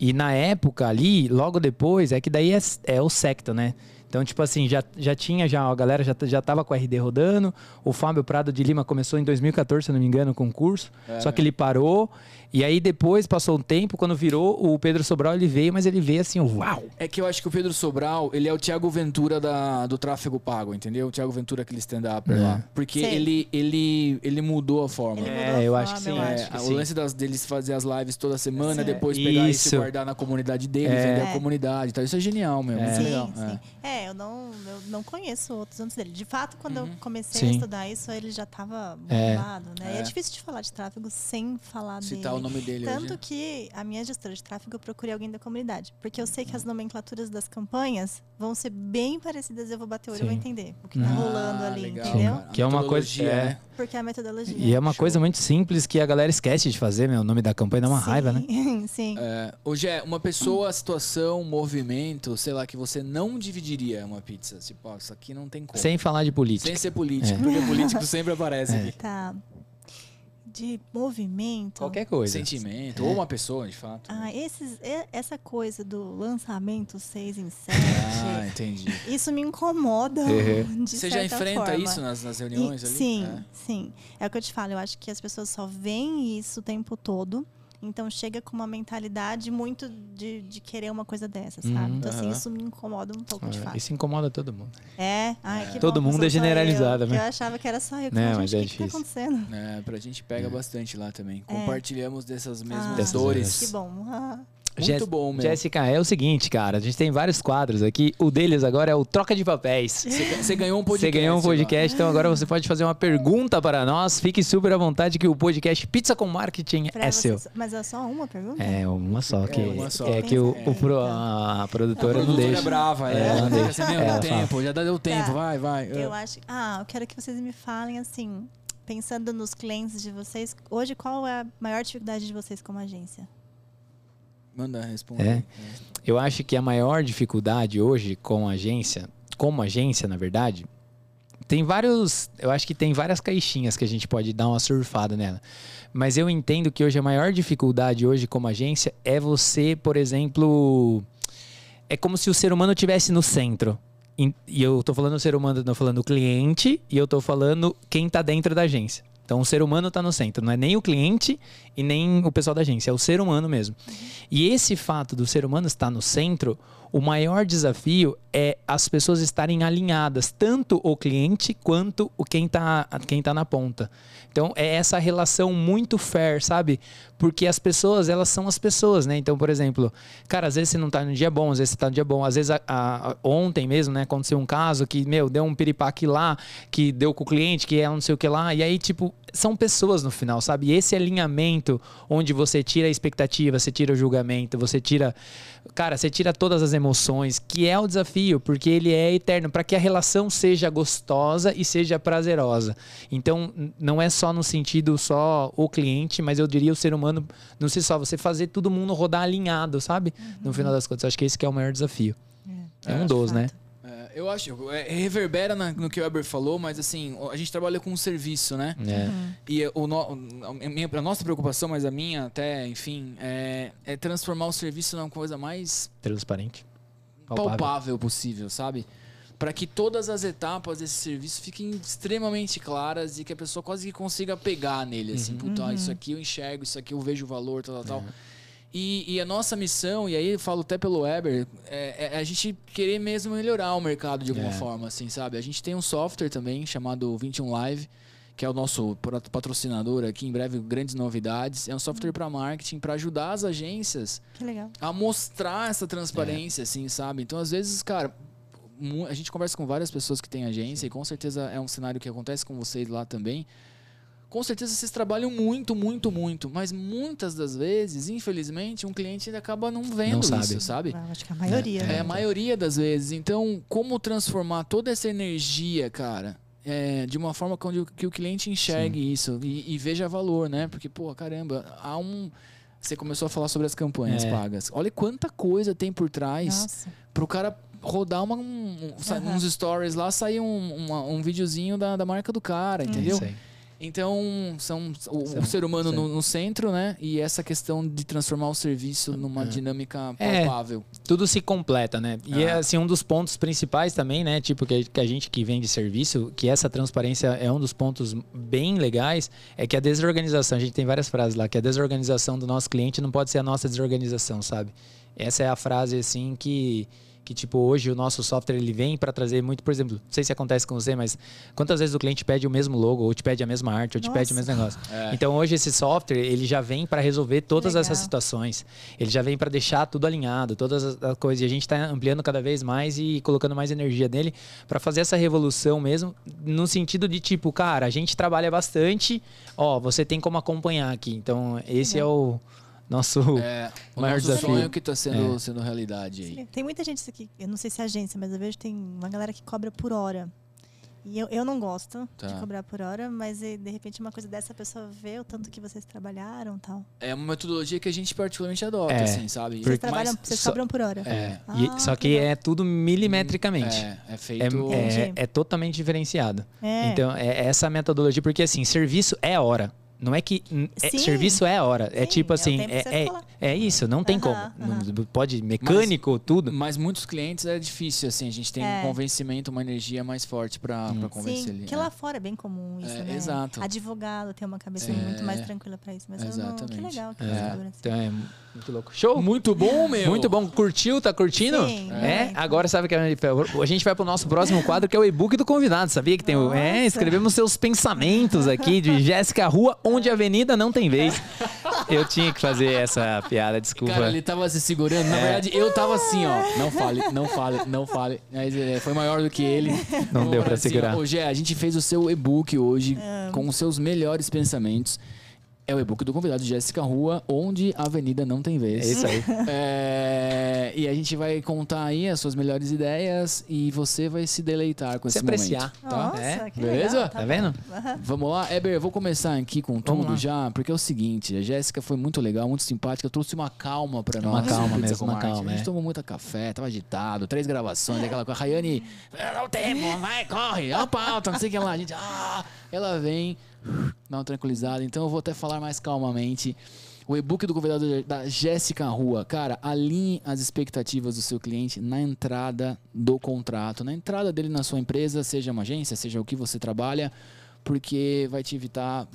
E na época ali, logo depois, é que daí é, é o Secto, né? Então, tipo assim, já, já tinha, já, a galera já, já tava com a RD rodando. O Fábio Prado de Lima começou em 2014, se não me engano, o curso. É, só que ele parou. E aí depois passou um tempo, quando virou o Pedro Sobral, ele veio, mas ele veio assim, uau! É que eu acho que o Pedro Sobral, ele é o Thiago Ventura da, do tráfego pago, entendeu? O Thiago Ventura, aquele stand-up é. lá. Porque ele, ele, ele mudou a forma. É, eu acho que sim. É, o sim. lance das, deles fazer as lives toda semana, depois pegar isso. e guardar na comunidade dele, é. vender a comunidade. Então, isso é genial mesmo. É. Sim, legal. sim. É. eu, não, eu não conheço outros antes dele. De fato, quando uhum. eu comecei sim. a estudar isso, ele já estava é. bombado, né? E difícil de falar de tráfego sem falar Citar dele. Citar o nome dele Tanto hoje que a minha gestora de tráfego eu procurei alguém da comunidade. Porque eu sei que as nomenclaturas das campanhas vão ser bem parecidas. Eu vou bater o olho e vou entender o que está ah, rolando ali, legal, entendeu? Cara. Que é uma coisa. É, né? Porque é a metodologia. E é uma Show. coisa muito simples que a galera esquece de fazer, meu. O nome da campanha dá uma sim, raiva, né? <laughs> Sim. É, hoje é uma pessoa, situação, movimento, sei lá, que você não dividiria uma pizza. Tipo, ó, isso aqui não tem como. Sem falar de política. Sem ser político, é. porque político <laughs> sempre aparece é. aqui. Tá de movimento. Qualquer coisa. Sentimento, é. ou uma pessoa, de fato. Ah, esses, essa coisa do lançamento 6 em <laughs> 7. Ah, entendi. Isso me incomoda. Uhum. Você já enfrenta forma. isso nas, nas reuniões e, ali? Sim, é. sim. É o que eu te falo, eu acho que as pessoas só veem isso o tempo todo. Então chega com uma mentalidade muito de, de querer uma coisa dessa, sabe? Uhum, então, assim, uhum. isso me incomoda um pouco, de fato. Isso incomoda todo mundo. É? Ai, é. todo bom, mundo é generalizado, né? Eu achava que era só eu. Não, mas é o que, que tá acontecendo? É, pra gente pega é. bastante lá também. É. Compartilhamos dessas mesmas ah, dores. Que bom. Muito bom, meu. Jéssica, é o seguinte, cara. A gente tem vários quadros aqui. O deles agora é o Troca de Papéis. Você ganhou um podcast. Você ganhou um podcast, então agora você pode fazer uma pergunta para nós. Fique super à vontade que o podcast Pizza com Marketing pra é seu. Mas é só uma pergunta? É, uma só. Que, é, uma só. é que o, o pro, a produtora a não deixa. é brava, é. é não deixa. Meu, deu tempo, já deu tempo, tá. vai, vai. Eu acho... Ah, eu quero que vocês me falem assim, pensando nos clientes de vocês, hoje qual é a maior dificuldade de vocês como agência? Manda responder. É. Eu acho que a maior dificuldade hoje com a agência, como agência, na verdade, tem vários. Eu acho que tem várias caixinhas que a gente pode dar uma surfada nela. Mas eu entendo que hoje a maior dificuldade hoje como agência é você, por exemplo. É como se o ser humano estivesse no centro. E eu tô falando o ser humano, não falando o cliente, e eu tô falando quem tá dentro da agência. Então o ser humano está no centro, não é nem o cliente e nem o pessoal da agência, é o ser humano mesmo. E esse fato do ser humano estar no centro, o maior desafio é as pessoas estarem alinhadas, tanto o cliente quanto o quem está quem tá na ponta. Então é essa relação muito fair, sabe? Porque as pessoas, elas são as pessoas, né? Então, por exemplo, cara, às vezes você não está no dia bom, às vezes você tá no dia bom. Às vezes, a, a, ontem mesmo, né, aconteceu um caso que, meu, deu um piripaque lá, que deu com o cliente, que é não sei o que lá. E aí, tipo, são pessoas no final, sabe? E esse alinhamento onde você tira a expectativa, você tira o julgamento, você tira. Cara, você tira todas as emoções, que é o desafio, porque ele é eterno, para que a relação seja gostosa e seja prazerosa. Então, não é só no sentido só o cliente, mas eu diria o ser humano, não sei só, você fazer todo mundo rodar alinhado, sabe? Uhum. No final das contas, acho que esse que é o maior desafio. É, é um dos, né? Eu acho, é, reverbera na, no que o Weber falou, mas assim, a gente trabalha com um serviço, né? É. Uhum. E o, no, a, minha, a nossa preocupação, mas a minha até, enfim, é, é transformar o serviço numa coisa mais transparente, palpável, palpável possível, sabe? Para que todas as etapas desse serviço fiquem extremamente claras e que a pessoa quase que consiga pegar nele, assim, uhum. puta, uhum. isso aqui eu enxergo, isso aqui eu vejo o valor, tal, tal, tal. É. E, e, a nossa missão, e aí eu falo até pelo Weber, é, é a gente querer mesmo melhorar o mercado de alguma é. forma, assim, sabe? A gente tem um software também chamado 21 Live, que é o nosso patrocinador aqui, em breve grandes novidades. É um software para marketing para ajudar as agências a mostrar essa transparência, é. assim, sabe? Então, às vezes, cara, a gente conversa com várias pessoas que têm agência e com certeza é um cenário que acontece com vocês lá também com certeza vocês trabalham muito, muito, muito, mas muitas das vezes, infelizmente, um cliente acaba não vendo não sabe. isso, sabe? Eu acho que a maioria. É, né? é, a maioria das vezes. Então, como transformar toda essa energia, cara, é, de uma forma que o cliente enxergue Sim. isso e, e, veja valor, né? Porque, pô, caramba, há um. Você começou a falar sobre as campanhas é. pagas. Olha quanta coisa tem por trás para o cara rodar uma, um, uhum. uns stories lá, sair um, uma, um videozinho da, da marca do cara, entendeu? Sim. Então, são o, o ser humano no, no, centro, né? E essa questão de transformar o serviço numa é. dinâmica é, palpável. É, tudo se completa, né? E é assim um dos pontos principais também, né? Tipo, que, que a gente que vende serviço, que essa transparência é um dos pontos bem legais, é que a desorganização, a gente tem várias frases lá, que a desorganização do nosso cliente não pode ser a nossa desorganização, sabe? Essa é a frase, assim, que que tipo hoje o nosso software ele vem para trazer muito, por exemplo, não sei se acontece com você, mas quantas vezes o cliente pede o mesmo logo, ou te pede a mesma arte, ou te Nossa. pede o mesmo negócio. É. Então hoje esse software ele já vem para resolver todas Legal. essas situações. Ele já vem para deixar tudo alinhado, todas as coisas. E a gente está ampliando cada vez mais e colocando mais energia nele para fazer essa revolução mesmo, no sentido de tipo, cara, a gente trabalha bastante, ó, você tem como acompanhar aqui. Então esse é, é o nosso é, <laughs> maior nosso desafio. sonho que está sendo, é. sendo realidade aí. Tem muita gente aqui, eu não sei se é agência, mas eu vejo que tem uma galera que cobra por hora. E eu, eu não gosto tá. de cobrar por hora, mas de repente uma coisa dessa a pessoa vê o tanto que vocês trabalharam tal. É uma metodologia que a gente particularmente adota, é, assim, sabe? Vocês, trabalham, vocês só, cobram por hora. É. Ah, e, só que, que é tudo milimetricamente. É, é feito. É, é, é totalmente diferenciado. É. Então, é essa metodologia, porque assim, serviço é hora. Não é que é, serviço é hora. É Sim, é tipo assim, é, é, é, isso, não tem como. Não, pode mecânico, mas, tudo. Mas muitos clientes é difícil, assim, a gente tem um é. convencimento, uma energia mais forte para hum. convencer Sim, ele. que lá é. fora é bem comum isso, é, né? Exato. Advogado tem uma cabeça muito mais tranquila para isso. Mas Exatamente. Não, que legal que é. Então é muito louco. Show! Muito bom, meu! Muito bom. Curtiu? Tá curtindo? Sim. É. Agora sabe que a gente vai pro nosso próximo quadro, que é o e-book do convidado. Sabia que tem o. É, escrevemos seus pensamentos aqui de Jéssica Rua, onde a avenida não tem vez. Eu tinha que fazer essa piada, desculpa. Cara, ele tava se segurando. Na é. verdade, eu tava assim, ó. Não fale, não fale, não fale. Mas é, foi maior do que ele. Não deu pra assim, segurar. Hoje a gente fez o seu e-book hoje é. com os seus melhores pensamentos. É o e-book do convidado Jéssica Rua, onde a avenida não tem vez. É isso aí. <laughs> É, e a gente vai contar aí as suas melhores ideias e você vai se deleitar com se esse apreciar. momento. Tá? Nossa, é? Beleza? Legal, tá, tá vendo? Vamos lá. Eber, eu vou começar aqui com tudo já, porque é o seguinte, a Jéssica foi muito legal, muito simpática, trouxe uma calma pra nós. Uma calma <laughs> mesmo, uma calma. A gente é. tomou muita café, tava agitado, três gravações, aquela coisa. Rayane, não tempo, vai, corre, é o pauta, não sei o que lá. A gente, ah, ela vem dá uma tranquilizada. Então eu vou até falar mais calmamente. O e-book do convidado da Jéssica Rua. Cara, alinhe as expectativas do seu cliente na entrada do contrato, na entrada dele na sua empresa, seja uma agência, seja o que você trabalha. porque vai te evitar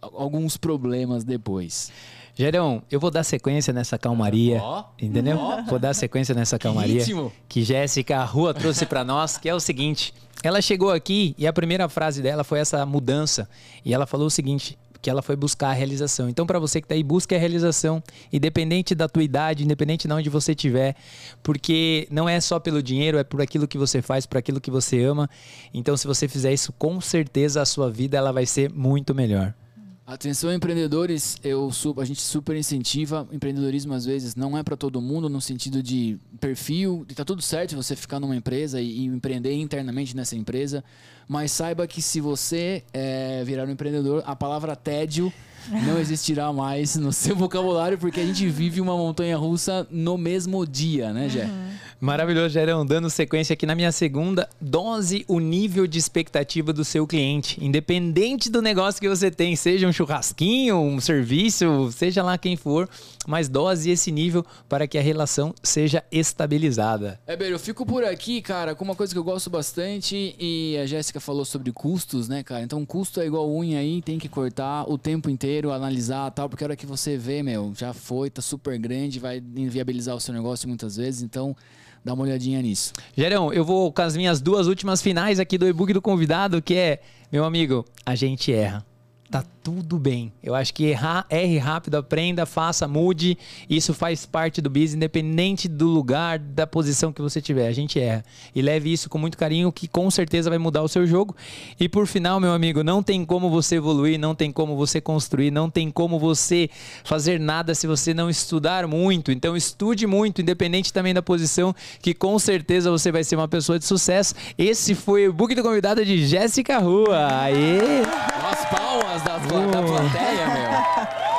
alguns problemas depois. Gerão, eu vou dar sequência nessa calmaria, oh, entendeu? Oh, vou dar sequência nessa calmaria que, que Jéssica Rua trouxe para nós, que é o seguinte: ela chegou aqui e a primeira frase dela foi essa mudança, e ela falou o seguinte: que ela foi buscar a realização. Então, para você que está aí, busque a realização, independente da tua idade, independente de onde você estiver, porque não é só pelo dinheiro, é por aquilo que você faz, por aquilo que você ama. Então, se você fizer isso, com certeza a sua vida ela vai ser muito melhor. Atenção empreendedores, eu a gente super incentiva. Empreendedorismo às vezes não é para todo mundo no sentido de perfil, e tá tudo certo você ficar numa empresa e, e empreender internamente nessa empresa, mas saiba que se você é, virar um empreendedor, a palavra tédio não <laughs> existirá mais no seu vocabulário, porque a gente vive uma montanha russa no mesmo dia, né, Jé? Uhum. Maravilhoso, Gerão. Dando sequência aqui na minha segunda, dose o nível de expectativa do seu cliente. Independente do negócio que você tem, seja um churrasquinho, um serviço, seja lá quem for, mas dose esse nível para que a relação seja estabilizada. É, bem, eu fico por aqui, cara, com uma coisa que eu gosto bastante e a Jéssica falou sobre custos, né, cara? Então, custo é igual unha aí, tem que cortar o tempo inteiro, analisar tal, porque a hora que você vê, meu, já foi, tá super grande, vai inviabilizar o seu negócio muitas vezes, então dá uma olhadinha nisso. Gerão, eu vou com as minhas duas últimas finais aqui do e-book do convidado, que é, meu amigo, a gente erra tá tudo bem. Eu acho que errar, erre rápido, aprenda, faça, mude. Isso faz parte do business, independente do lugar, da posição que você tiver. A gente erra. E leve isso com muito carinho, que com certeza vai mudar o seu jogo. E por final, meu amigo, não tem como você evoluir, não tem como você construir, não tem como você fazer nada se você não estudar muito. Então estude muito, independente também da posição, que com certeza você vai ser uma pessoa de sucesso. Esse foi o book do convidado de Jéssica Rua. Aê! As palmas da, da plateia, meu. <laughs>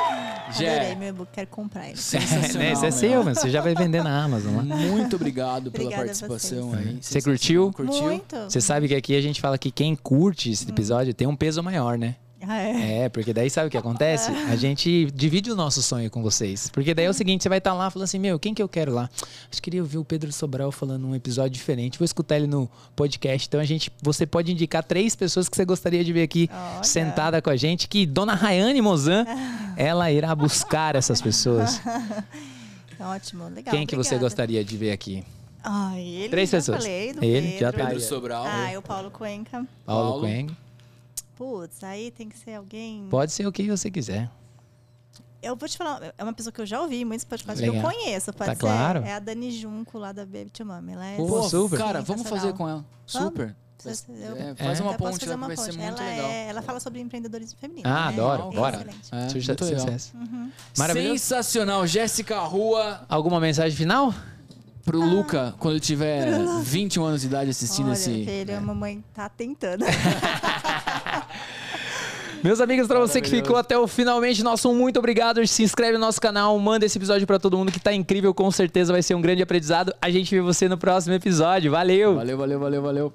Adorei meu e-book, quero comprar ele. Sensacional. É, esse é seu, mas você já vai vender na Amazon. Né? Muito obrigado pela Obrigada participação aí. Você curtiu? Curtiu? Muito. Você sabe que aqui a gente fala que quem curte esse episódio hum. tem um peso maior, né? Ah, é? é? porque daí sabe o que acontece? A <laughs> gente divide o nosso sonho com vocês. Porque daí é o seguinte, você vai estar tá lá falando assim, meu, quem que eu quero lá? Acho que queria ouvir o Pedro Sobral falando um episódio diferente. Vou escutar ele no podcast. Então a gente, você pode indicar três pessoas que você gostaria de ver aqui Olha. sentada com a gente. Que Dona Rayane Mozan, <laughs> ela irá buscar essas pessoas. <laughs> Ótimo, legal. Quem que você gostaria de ver aqui? Ai, ele Três já pessoas. Falei, do ele Pedro. já Pedro Sobral. Ah, o Paulo Cuenca. Paulo, Paulo. Cuenca. Putz, aí tem que ser alguém. Pode ser o que você quiser. Eu vou te falar, é uma pessoa que eu já ouvi muitos podcasts Legal. que eu conheço, pode tá ser. Claro. É a Dani Junco lá da Baby to Mom. Ela é Pô, super. Cara, vamos fazer com ela. Super. Eu, é, faz uma ponte lá, vai ser muito ela legal. É, ela fala sobre empreendedorismo feminino. Ah, né? adoro. Bora. É, Sucesso. Uhum. Sensacional. Jéssica Rua. Alguma mensagem final? Pro ah, Luca, quando ele tiver 21 anos de idade assistindo Olha, esse. Filho, é. a mamãe tá tentando. <laughs> Meus amigos, para você que ficou até o finalmente, nosso muito obrigado. Se inscreve no nosso canal, manda esse episódio para todo mundo que tá incrível, com certeza vai ser um grande aprendizado. A gente vê você no próximo episódio. Valeu. Valeu, valeu, valeu, valeu.